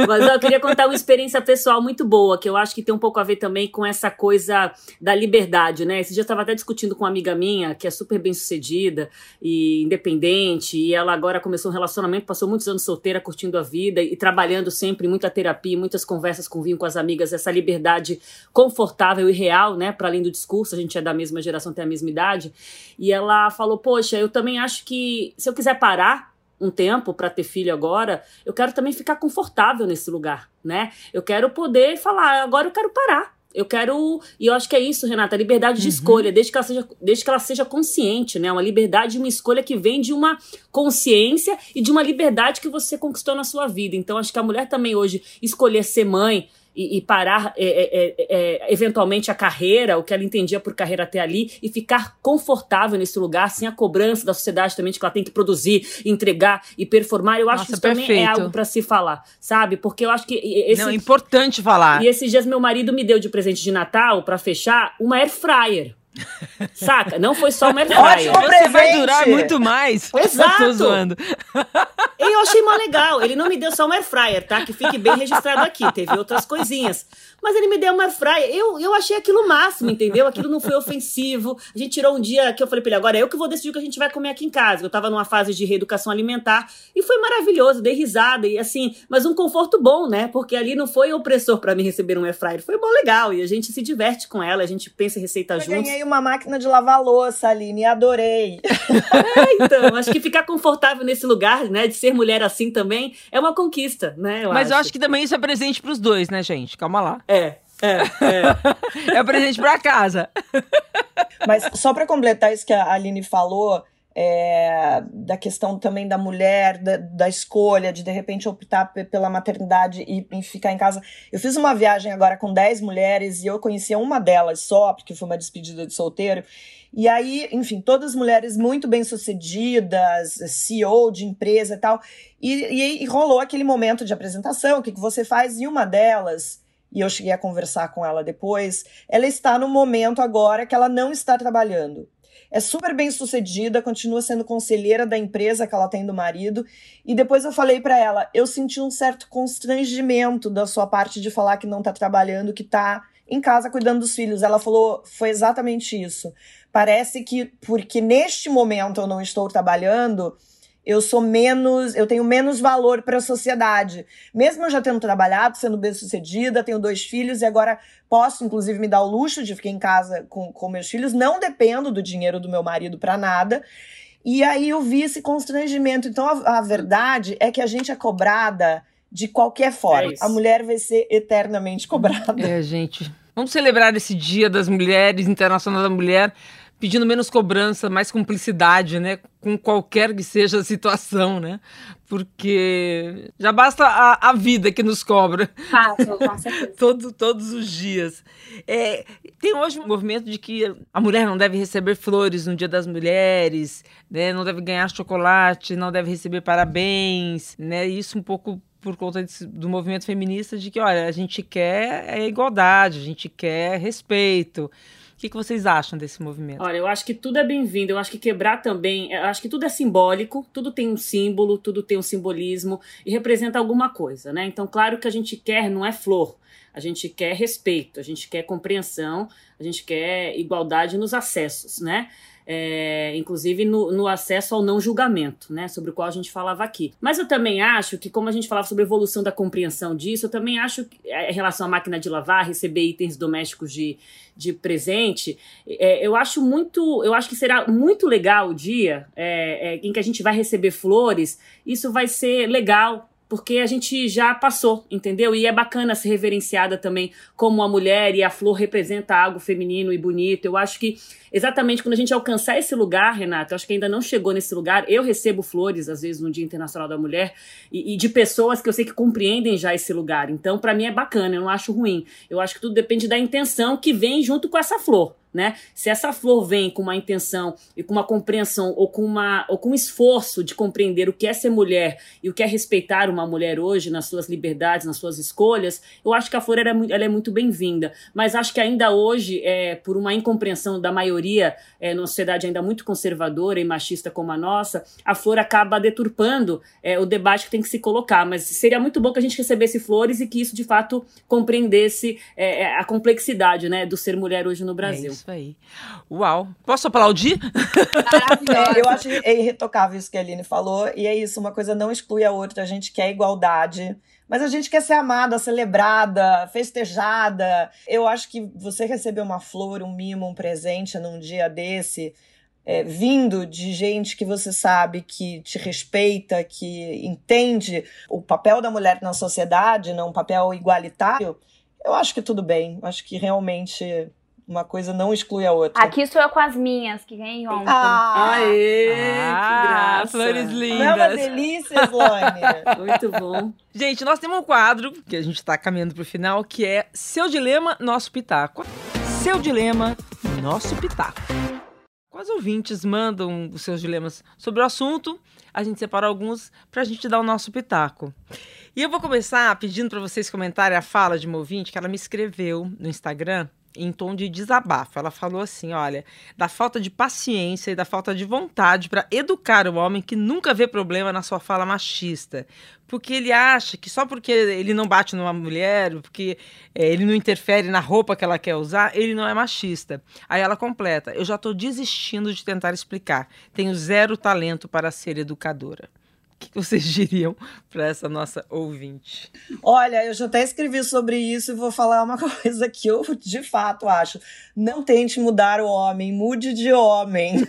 Mas eu queria contar uma experiência pessoal muito boa, que eu acho que tem um pouco a ver também com essa coisa da liberdade, né? Esse dia eu estava até discutindo com uma amiga minha, que é super bem sucedida e independente, e ela agora começou um relacionamento, passou muitos anos solteira, curtindo a vida e trabalhando sempre, muita terapia, muitas conversas com vinho com as amigas, essa liberdade confortável e real, né? Para além do discurso, a gente é da mesma geração, tem a mesma idade. E ela falou: Poxa, eu também acho que se eu quiser parar um tempo para ter filho agora, eu quero também ficar confortável nesse lugar, né? Eu quero poder falar, agora eu quero parar. Eu quero. E eu acho que é isso, Renata, a liberdade de uhum. escolha, desde que, ela seja, desde que ela seja consciente, né? Uma liberdade, uma escolha que vem de uma consciência e de uma liberdade que você conquistou na sua vida. Então, acho que a mulher também hoje escolher ser mãe, e, e parar é, é, é, é, eventualmente a carreira, o que ela entendia por carreira até ali, e ficar confortável nesse lugar, sem a cobrança da sociedade também de que ela tem que produzir, entregar e performar. Eu acho Nossa, que isso perfeito. também é algo para se falar, sabe? Porque eu acho que. Esse, Não, é importante falar. E esses dias meu marido me deu de presente de Natal, para fechar, uma air fryer. Saca? Não foi só uma airfryer. Você vai durar muito mais. Exato. Tô zoando. E eu achei mó legal. Ele não me deu só uma airfryer, tá? Que fique bem registrado aqui. Teve outras coisinhas. Mas ele me deu uma airfryer. Eu, eu achei aquilo máximo, entendeu? Aquilo não foi ofensivo. A gente tirou um dia que eu falei pra ele, agora é eu que vou decidir o que a gente vai comer aqui em casa. Eu tava numa fase de reeducação alimentar. E foi maravilhoso. Dei risada. E assim, mas um conforto bom, né? Porque ali não foi opressor para mim receber um airfryer. Foi bom legal. E a gente se diverte com ela. A gente pensa em receita juntos. Eu ganhei uma máquina de lavar louça, Aline. Adorei. é, então. Acho que ficar confortável nesse lugar, né? De ser mulher assim também, é uma conquista, né? Eu Mas acho. eu acho que também isso é presente pros dois, né, gente? Calma lá. É. É, é. é presente para casa. Mas só para completar isso que a Aline falou, é, da questão também da mulher, da, da, escolha de de repente optar pela maternidade e, e, ficar em casa. Eu fiz uma viagem agora com 10 mulheres e eu conhecia uma delas só, porque foi uma despedida de solteiro. E aí, enfim, todas mulheres muito bem-sucedidas, CEO de empresa e tal. E, e, e, rolou aquele momento de apresentação, o que, que você faz? E uma delas, e eu cheguei a conversar com ela depois, ela está no momento agora que ela não está trabalhando é super bem sucedida, continua sendo conselheira da empresa que ela tem do marido. E depois eu falei para ela, eu senti um certo constrangimento da sua parte de falar que não tá trabalhando, que tá em casa cuidando dos filhos. Ela falou, foi exatamente isso. Parece que porque neste momento eu não estou trabalhando, eu sou menos, eu tenho menos valor para a sociedade. Mesmo eu já tendo trabalhado, sendo bem-sucedida, tenho dois filhos e agora posso, inclusive, me dar o luxo de ficar em casa com, com meus filhos, não dependo do dinheiro do meu marido para nada. E aí eu vi esse constrangimento. Então a, a, verdade é que a gente é cobrada de qualquer forma. É a mulher vai ser eternamente cobrada. É, gente. Vamos celebrar esse Dia das Mulheres, Internacional da Mulher pedindo menos cobrança, mais cumplicidade, né? Com qualquer que seja a situação, né? Porque já basta a, a vida que nos cobra. Fato. Todo, todos os dias. É, tem hoje um movimento de que a mulher não deve receber flores no Dia das Mulheres, né? Não deve ganhar chocolate, não deve receber parabéns, né? Isso um pouco por conta do movimento feminista de que, olha, a gente quer é igualdade, a gente quer respeito. Que, que vocês acham desse movimento? Olha, eu acho que tudo é bem-vindo. Eu acho que quebrar também, eu acho que tudo é simbólico, tudo tem um símbolo, tudo tem um simbolismo e representa alguma coisa, né? Então, claro que a gente quer não é flor, a gente quer respeito, a gente quer compreensão, a gente quer igualdade nos acessos, né? É, inclusive no, no, acesso ao não julgamento, né, sobre o qual a gente falava aqui. Mas eu também acho que, como a gente falava sobre a evolução da compreensão disso, eu também acho que é, em relação à máquina de lavar, receber itens domésticos de, de presente, é, eu acho muito, eu acho que será muito legal o dia é, é, em que a gente vai receber flores. Isso vai ser legal porque a gente já passou, entendeu? E é bacana ser reverenciada também como a mulher e a flor representa algo feminino e bonito. Eu acho que exatamente quando a gente alcançar esse lugar, Renata, eu acho que ainda não chegou nesse lugar. Eu recebo flores, às vezes, no Dia Internacional da Mulher, e, e de pessoas que eu sei que compreendem já esse lugar. Então, para mim é bacana, eu não acho ruim. Eu acho que tudo depende da intenção que vem junto com essa flor né? Se essa flor vem com uma intenção e com uma compreensão ou com, uma, ou com um esforço de compreender o que é ser mulher e o que é respeitar uma mulher hoje nas suas liberdades, nas suas escolhas, eu acho que a flor ela é, ela é muito bem-vinda. Mas acho que ainda hoje, é, por uma incompreensão da maioria, é, numa sociedade ainda muito conservadora e machista como a nossa, a flor acaba deturpando é, o debate que tem que se colocar. Mas seria muito bom que a gente recebesse flores e que isso de fato compreendesse é, é, a complexidade né, do ser mulher hoje no Brasil. Isso aí. Uau. Posso aplaudir? Eu acho é irretocável isso que a Aline falou, e é isso, uma coisa não exclui a outra, a gente quer igualdade. Mas a gente quer ser amada, celebrada, festejada. Eu acho que você receber uma flor, um mimo, um presente num dia desse, é, vindo de gente que você sabe que te respeita, que entende o papel da mulher na sociedade, não um papel igualitário, eu acho que tudo bem. Eu acho que realmente uma coisa não exclui a outra. Aqui sou eu com as minhas, que ganhei ontem. Ah, Aê, Ah, que graça. flores lindas. não é uma delícia, Slane? Muito bom. Gente, nós temos um quadro que a gente está caminhando para o final, que é Seu Dilema, Nosso Pitaco. Seu Dilema, Nosso Pitaco. Quais ouvintes mandam os seus dilemas sobre o assunto? A gente separa alguns para a gente dar o nosso pitaco. E eu vou começar pedindo para vocês comentarem a fala de uma ouvinte que ela me escreveu no Instagram em tom de desabafo. Ela falou assim: olha, da falta de paciência e da falta de vontade para educar o homem que nunca vê problema na sua fala machista. Porque ele acha que só porque ele não bate numa mulher, porque é, ele não interfere na roupa que ela quer usar, ele não é machista. Aí ela completa: eu já estou desistindo de tentar explicar. Tenho zero talento para ser educadora. O que vocês diriam para essa nossa ouvinte? Olha, eu já até escrevi sobre isso e vou falar uma coisa que eu de fato acho. Não tente mudar o homem, mude de homem.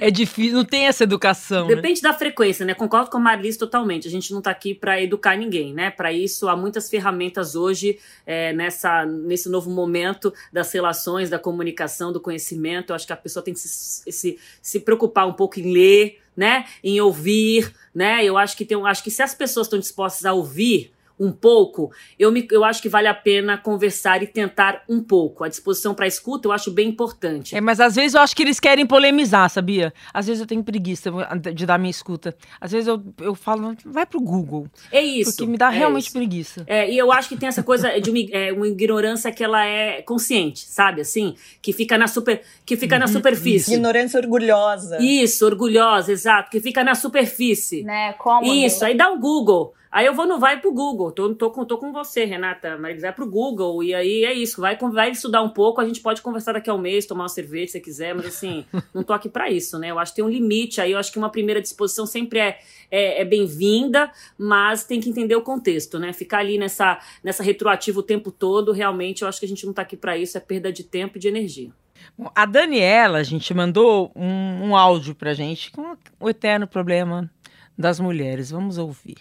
É difícil, não tem essa educação. né? Depende da frequência, né? Concordo com a Marlis totalmente. A gente não tá aqui para educar ninguém, né? Para isso, há muitas ferramentas hoje é, nessa, nesse novo momento das relações, da comunicação, do conhecimento. Eu acho que a pessoa tem que se, se, se preocupar um pouco em ler, né? Em ouvir, né? Eu acho que tem, acho que se as pessoas estão dispostas a ouvir um pouco, eu, me, eu acho que vale a pena conversar e tentar um pouco. A disposição para escuta eu acho bem importante. É, mas às vezes eu acho que eles querem polemizar, sabia? Às vezes eu tenho preguiça de dar minha escuta. Às vezes eu, eu falo, vai pro Google. É isso. Porque me dá é realmente isso. preguiça. É, e eu acho que tem essa coisa de uma, é, uma ignorância que ela é consciente, sabe? Assim, que fica na super, que fica na superfície. Ignorância orgulhosa. Isso, orgulhosa, exato, que fica na superfície. Né? Como? Isso, aí dá um Google. Aí eu vou no vai pro Google. Tô, tô, com, tô com você, Renata. Mas vai pro Google. E aí é isso. Vai, vai estudar um pouco. A gente pode conversar daqui a um mês, tomar uma cerveja se você quiser. Mas assim, não tô aqui pra isso, né? Eu acho que tem um limite aí. Eu acho que uma primeira disposição sempre é, é, é bem-vinda, mas tem que entender o contexto, né? Ficar ali nessa, nessa retroativa o tempo todo, realmente, eu acho que a gente não tá aqui pra isso. É perda de tempo e de energia. Bom, a Daniela, a gente mandou um, um áudio pra gente com o eterno problema das mulheres. Vamos ouvir.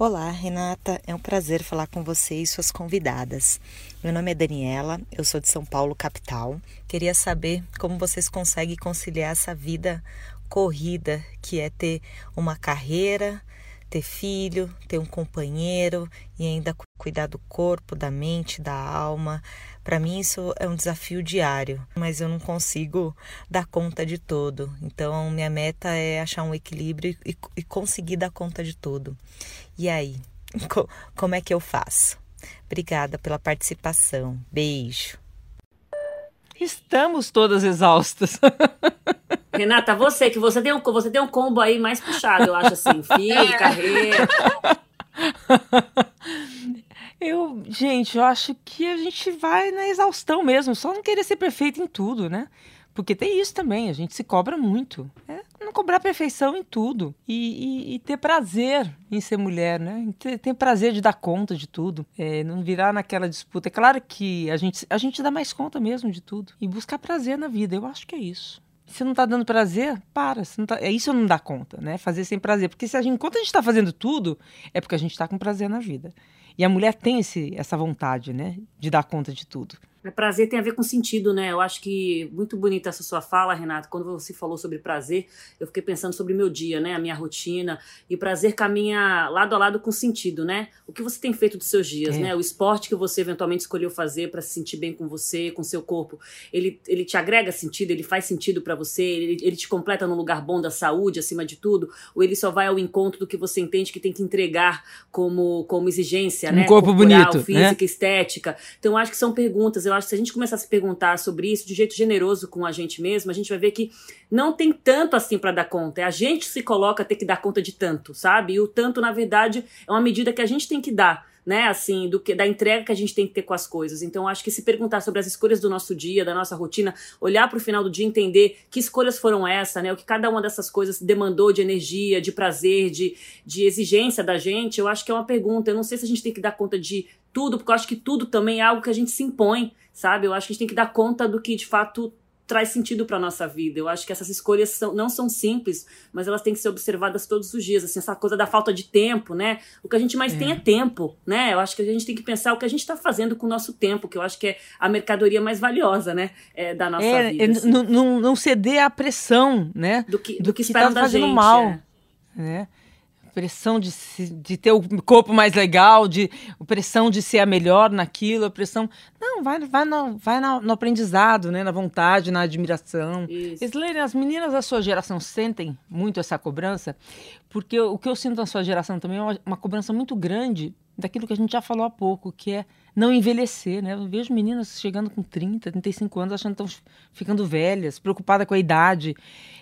Olá, Renata. É um prazer falar com você e suas convidadas. Meu nome é Daniela, eu sou de São Paulo, capital. Queria saber como vocês conseguem conciliar essa vida corrida que é ter uma carreira, ter filho, ter um companheiro e ainda cuidar do corpo, da mente, da alma. Para mim isso é um desafio diário, mas eu não consigo dar conta de tudo. Então minha meta é achar um equilíbrio e, e conseguir dar conta de tudo. E aí, como é que eu faço? Obrigada pela participação. Beijo. Estamos todas exaustas. Renata, você que você tem um você tem um combo aí mais puxado, eu acho assim, filho, carreira. Eu, gente, eu acho que a gente vai na exaustão mesmo, só não querer ser perfeito em tudo, né? Porque tem isso também, a gente se cobra muito. É não cobrar perfeição em tudo. E, e, e ter prazer em ser mulher, né? Ter, ter, prazer de dar conta de tudo. É, não virar naquela disputa. É claro que a gente, a gente dá mais conta mesmo de tudo. E buscar prazer na vida. Eu acho que é isso. Se não tá dando prazer, para. Se não tá, é isso não dá conta, né? Fazer sem prazer. Porque se a gente, enquanto a gente tá fazendo tudo, é porque a gente tá com prazer na vida. E a mulher tem esse, essa vontade, né? De dar conta de tudo. É, prazer tem a ver com sentido, né? Eu acho que muito bonita essa sua fala, Renato. Quando você falou sobre prazer, eu fiquei pensando sobre o meu dia, né? A minha rotina. E prazer caminha lado a lado com sentido, né? O que você tem feito dos seus dias, é. né? O esporte que você eventualmente escolheu fazer para se sentir bem com você, com seu corpo, ele, ele te agrega sentido, ele faz sentido para você, ele, ele te completa num lugar bom da saúde, acima de tudo, ou ele só vai ao encontro do que você entende que tem que entregar como, como exigência, um né? corpo Corporal, bonito, física, né? estética. Então, eu acho que são perguntas. Eu acho que se a gente começar a se perguntar sobre isso de jeito generoso com a gente mesmo, a gente vai ver que não tem tanto assim para dar conta. É a gente se coloca a ter que dar conta de tanto, sabe? E o tanto, na verdade, é uma medida que a gente tem que dar né, assim, do que da entrega que a gente tem que ter com as coisas. Então, acho que se perguntar sobre as escolhas do nosso dia, da nossa rotina, olhar para o final do dia, entender que escolhas foram essas, né, o que cada uma dessas coisas demandou de energia, de prazer, de, de exigência da gente, eu acho que é uma pergunta. Eu não sei se a gente tem que dar conta de tudo, porque eu acho que tudo também é algo que a gente se impõe, sabe? Eu acho que a gente tem que dar conta do que de fato traz sentido para nossa vida. Eu acho que essas escolhas são, não são simples, mas elas têm que ser observadas todos os dias. Assim, essa coisa da falta de tempo, né? O que a gente mais é. tem é tempo, né? Eu acho que a gente tem que pensar o que a gente está fazendo com o nosso tempo, que eu acho que é a mercadoria mais valiosa, né? É, da nossa é, vida. É, assim. Não, não ceder à pressão, né? Do que, do, do que, que está fazendo gente, mal. É. Né? Pressão de, de ter o corpo mais legal, de pressão de ser a melhor naquilo, a pressão. Não, vai, vai, no, vai no, no aprendizado, né? na vontade, na admiração. Slaine, as meninas da sua geração sentem muito essa cobrança, porque o que eu sinto na sua geração também é uma, uma cobrança muito grande daquilo que a gente já falou há pouco, que é não envelhecer, né? Eu vejo meninas chegando com 30, 35 anos achando que estão ficando velhas, preocupada com a idade.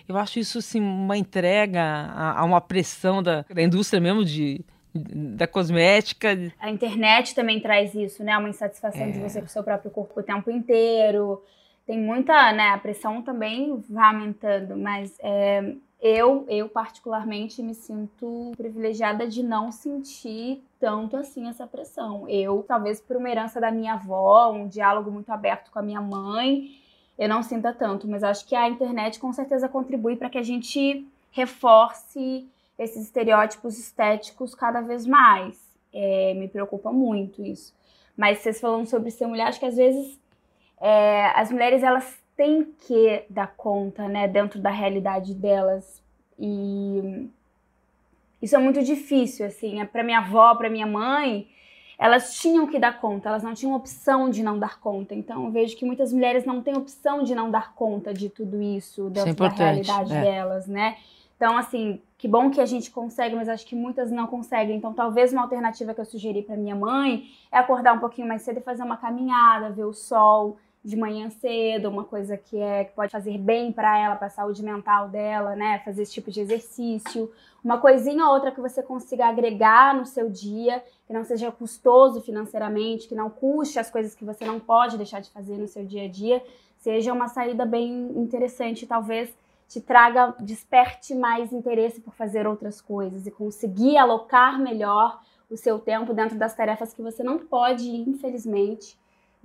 Eu acho isso assim uma entrega a, a uma pressão da, da indústria mesmo de da cosmética. A internet também traz isso, né? Uma insatisfação é. de você com o seu próprio corpo o tempo inteiro. Tem muita, né? A pressão também vai aumentando, mas é, eu, eu particularmente me sinto privilegiada de não sentir tanto assim essa pressão. Eu, talvez por uma herança da minha avó, um diálogo muito aberto com a minha mãe, eu não sinta tanto, mas acho que a internet com certeza contribui para que a gente reforce esses estereótipos estéticos cada vez mais. É, me preocupa muito isso. Mas vocês falando sobre ser mulher, acho que às vezes é, as mulheres elas têm que dar conta, né, dentro da realidade delas. E isso é muito difícil, assim. É para minha avó, para minha mãe, elas tinham que dar conta, elas não tinham opção de não dar conta. Então eu vejo que muitas mulheres não têm opção de não dar conta de tudo isso dentro isso é da realidade é. delas, né? Então, assim, que bom que a gente consegue, mas acho que muitas não conseguem. Então, talvez uma alternativa que eu sugeri para minha mãe é acordar um pouquinho mais cedo e fazer uma caminhada, ver o sol, de manhã cedo, uma coisa que é que pode fazer bem para ela, para a saúde mental dela, né? Fazer esse tipo de exercício, uma coisinha ou outra que você consiga agregar no seu dia, que não seja custoso financeiramente, que não custe as coisas que você não pode deixar de fazer no seu dia a dia, seja uma saída bem interessante, talvez te traga, desperte mais interesse por fazer outras coisas e conseguir alocar melhor o seu tempo dentro das tarefas que você não pode, infelizmente,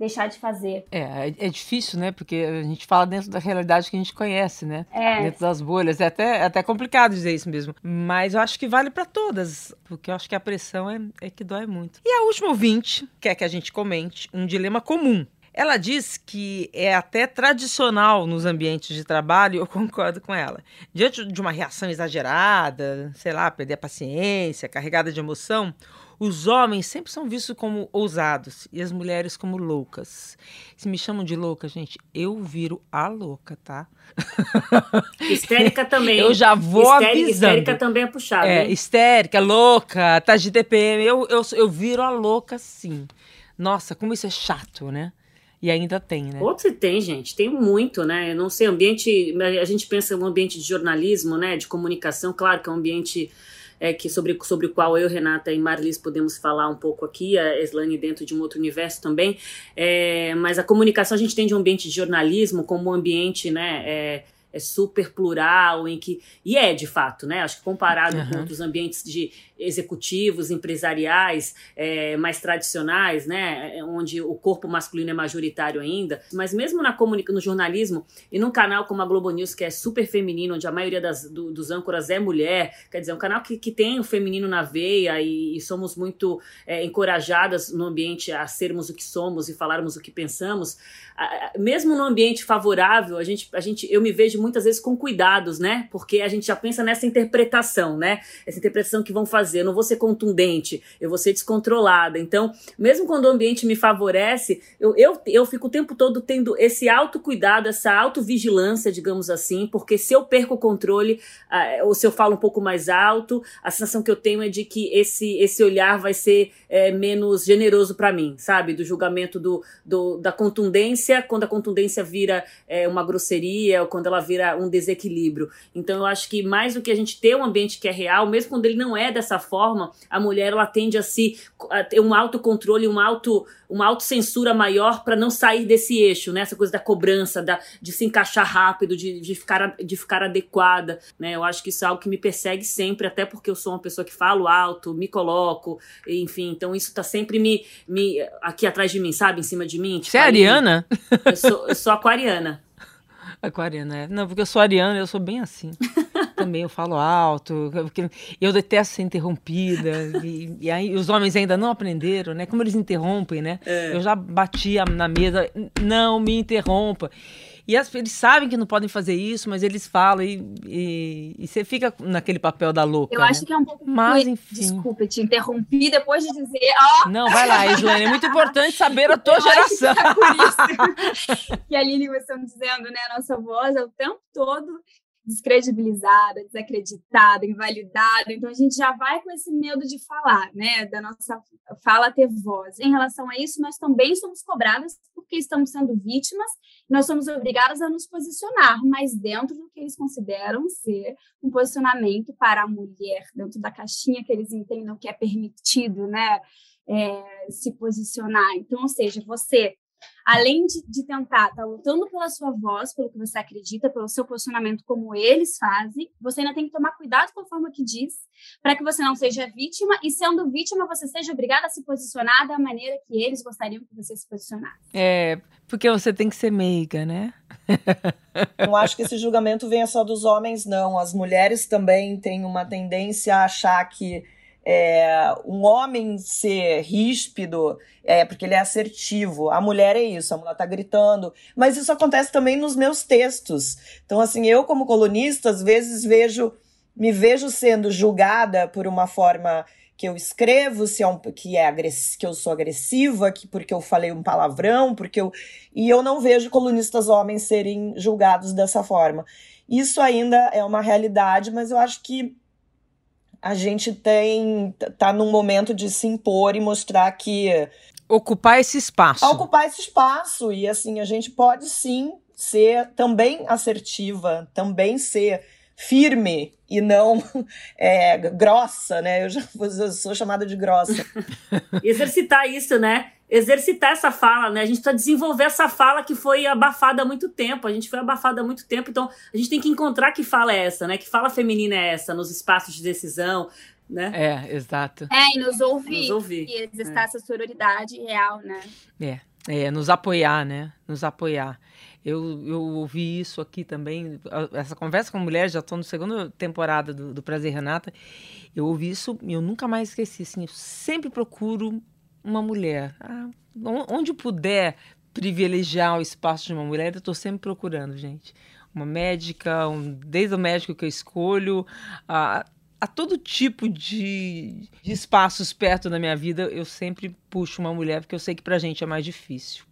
deixar de fazer. É, é, é difícil, né? Porque a gente fala dentro da realidade que a gente conhece, né? É. Dentro das bolhas. É até, é até complicado dizer isso mesmo. Mas eu acho que vale para todas, porque eu acho que a pressão é, é que dói muito. E a última ouvinte quer que a gente comente um dilema comum. Ela diz que é até tradicional nos ambientes de trabalho, eu concordo com ela. Diante de uma reação exagerada, sei lá, perder a paciência, carregada de emoção, os homens sempre são vistos como ousados e as mulheres como loucas. Se me chamam de louca, gente, eu viro a louca, tá? Histérica também. eu já vou histérica, avisando. Histérica também é puxado. É, hein? histérica, louca, tá de TPM. Eu, eu, eu viro a louca, sim. Nossa, como isso é chato, né? E ainda tem, né? Outro tem, gente. Tem muito, né? Eu não sei, ambiente. A gente pensa no ambiente de jornalismo, né? De comunicação, claro que é um ambiente é, que sobre, sobre o qual eu, Renata e Marlis podemos falar um pouco aqui, a Eslane dentro de um outro universo também, é, mas a comunicação a gente tem de um ambiente de jornalismo como um ambiente, né, é, é super plural, em que. E é, de fato, né? Acho que comparado uhum. com outros ambientes de executivos, empresariais, é, mais tradicionais, né? Onde o corpo masculino é majoritário ainda. Mas mesmo na comunica, no jornalismo e num canal como a Globo News, que é super feminino, onde a maioria das, do, dos âncoras é mulher, quer dizer, um canal que, que tem o feminino na veia e, e somos muito é, encorajadas no ambiente a sermos o que somos e falarmos o que pensamos. Mesmo no ambiente favorável, a gente, a gente, eu me vejo muitas vezes com cuidados, né? Porque a gente já pensa nessa interpretação, né? Essa interpretação que vão fazer. Eu não vou ser contundente, eu vou ser descontrolada. Então, mesmo quando o ambiente me favorece, eu, eu, eu fico o tempo todo tendo esse autocuidado, essa autovigilância, digamos assim, porque se eu perco o controle, uh, ou se eu falo um pouco mais alto, a sensação que eu tenho é de que esse, esse olhar vai ser é, menos generoso para mim, sabe? Do julgamento do, do, da contundência, quando a contundência vira é, uma grosseria, ou quando ela vira um desequilíbrio. Então eu acho que mais do que a gente ter um ambiente que é real, mesmo quando ele não é dessa forma, a mulher ela tende a se a ter um autocontrole, um auto, uma autocensura maior para não sair desse eixo, né? Essa coisa da cobrança, da, de se encaixar rápido, de, de, ficar, de ficar adequada, né? Eu acho que isso é algo que me persegue sempre, até porque eu sou uma pessoa que falo alto, me coloco, enfim, então isso tá sempre me, me aqui atrás de mim, sabe? Em cima de mim. Tipo, Você é ariana? Eu sou, eu sou aquariana. Aquariana, é. Não, porque eu sou ariana, eu sou bem assim. Também eu falo alto, porque eu detesto ser interrompida. E, e, aí os homens ainda não aprenderam, né? Como eles interrompem, né? É. Eu já batia na mesa, não me interrompa. E as, eles sabem que não podem fazer isso, mas eles falam e, e, e você fica naquele papel da louca. Eu né? acho que é um pouco. Mas, enfim. Desculpa, te interrompi depois de dizer. Oh! Não, vai lá, Islane. É muito importante saber a tua Eu geração. que, é por isso que a Aline e você estão dizendo, né? A nossa voz é o tempo todo descredibilizada, desacreditada, invalidada. Então a gente já vai com esse medo de falar, né, da nossa fala ter voz. Em relação a isso, nós também somos cobradas porque estamos sendo vítimas, nós somos obrigadas a nos posicionar, mas dentro do que eles consideram ser um posicionamento para a mulher, dentro da caixinha que eles entendam que é permitido, né, é, se posicionar. Então, ou seja, você além de, de tentar estar tá lutando pela sua voz, pelo que você acredita, pelo seu posicionamento, como eles fazem, você ainda tem que tomar cuidado com a forma que diz, para que você não seja vítima, e sendo vítima, você seja obrigada a se posicionar da maneira que eles gostariam que você se posicionasse. É, porque você tem que ser meiga, né? não acho que esse julgamento venha só dos homens, não. As mulheres também têm uma tendência a achar que é, um homem ser ríspido é porque ele é assertivo. A mulher é isso, a mulher tá gritando. Mas isso acontece também nos meus textos. Então, assim, eu, como colunista, às vezes vejo, me vejo sendo julgada por uma forma que eu escrevo, se é um, que, é agress, que eu sou agressiva, que porque eu falei um palavrão, porque eu. E eu não vejo colunistas homens serem julgados dessa forma. Isso ainda é uma realidade, mas eu acho que a gente tem tá num momento de se impor e mostrar que ocupar esse espaço. Ocupar esse espaço e assim a gente pode sim ser também assertiva, também ser firme e não é, grossa, né? Eu já eu sou chamada de grossa. Exercitar isso, né? Exercitar essa fala, né? A gente precisa desenvolver essa fala que foi abafada há muito tempo. A gente foi abafada há muito tempo, então a gente tem que encontrar que fala é essa, né? Que fala feminina é essa nos espaços de decisão, né? É, exato. É, e nos ouvir. Nos ouvir. E exercitar é. essa sororidade real, né? É. É, nos apoiar, né? Nos apoiar. Eu, eu ouvi isso aqui também, essa conversa com mulheres, já estou na segunda temporada do, do Prazer Renata. Eu ouvi isso e eu nunca mais esqueci. Assim, eu sempre procuro uma mulher. Ah, onde puder privilegiar o espaço de uma mulher, eu estou sempre procurando, gente. Uma médica, um, desde o médico que eu escolho, a, a todo tipo de, de espaços perto da minha vida, eu sempre puxo uma mulher, porque eu sei que pra gente é mais difícil.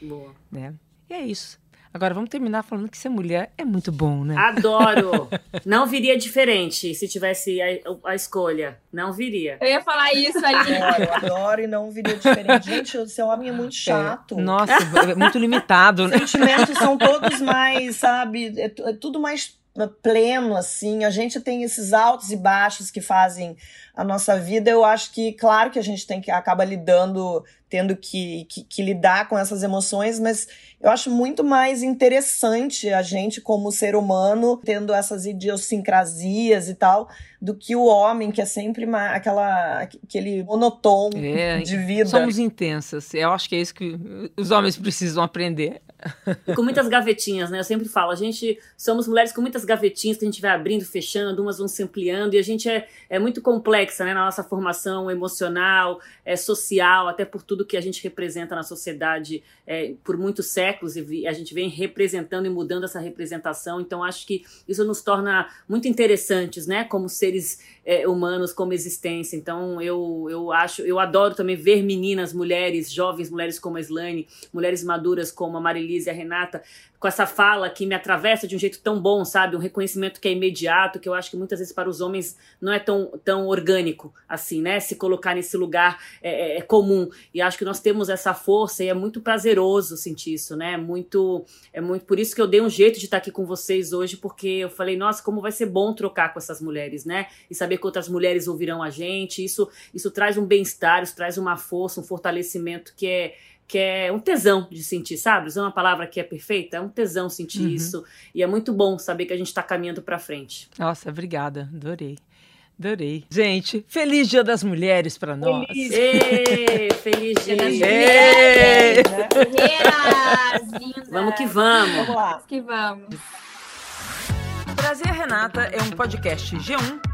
Boa. Né? E é isso. Agora vamos terminar falando que ser mulher é muito bom, né? Adoro! Não viria diferente se tivesse a, a escolha. Não viria. Eu ia falar isso ali. Adoro, adoro e não viria diferente. Gente, seu homem é muito chato. É. Nossa, é muito limitado, né? Os sentimentos são todos mais, sabe? É, é tudo mais pleno, assim. A gente tem esses altos e baixos que fazem a nossa vida. Eu acho que, claro que a gente tem que acaba lidando, tendo que, que, que, lidar com essas emoções, mas eu acho muito mais interessante a gente, como ser humano, tendo essas idiosincrasias e tal, do que o homem, que é sempre uma, aquela, aquele monotom é, de vida. Somos intensas. Eu acho que é isso que os homens precisam aprender. com muitas gavetinhas, né? Eu sempre falo, a gente somos mulheres com muitas gavetinhas que a gente vai abrindo, fechando, umas vão se ampliando, e a gente é, é muito complexa, né? Na nossa formação emocional, é, social, até por tudo que a gente representa na sociedade é, por muitos séculos, e a gente vem representando e mudando essa representação. Então, acho que isso nos torna muito interessantes, né? Como seres é, humanos, como existência. Então, eu, eu acho, eu adoro também ver meninas, mulheres, jovens mulheres como a Slane, mulheres maduras como a Marilise e a Renata, com essa fala que me atravessa de um jeito tão bom, sabe? Um reconhecimento que é imediato, que eu acho que muitas vezes para os homens não é tão, tão orgânico assim, né? Se colocar nesse lugar é, é, é comum. E acho que nós temos essa força e é muito prazeroso sentir isso, né? Muito, é muito por isso que eu dei um jeito de estar aqui com vocês hoje, porque eu falei, nossa, como vai ser bom trocar com essas mulheres, né? E saber que outras mulheres ouvirão a gente. Isso, isso traz um bem-estar, isso traz uma força, um fortalecimento que é que é um tesão de sentir, sabe? Usar uma palavra que é perfeita, é um tesão sentir uhum. isso. E é muito bom saber que a gente está caminhando para frente. Nossa, obrigada. Adorei. Adorei. Gente, feliz Dia das Mulheres para nós. Feliz, Ei, feliz Dia das Mulheres. Vamos que vamos. Vamos lá. que vamos. Prazer Renata é um podcast G1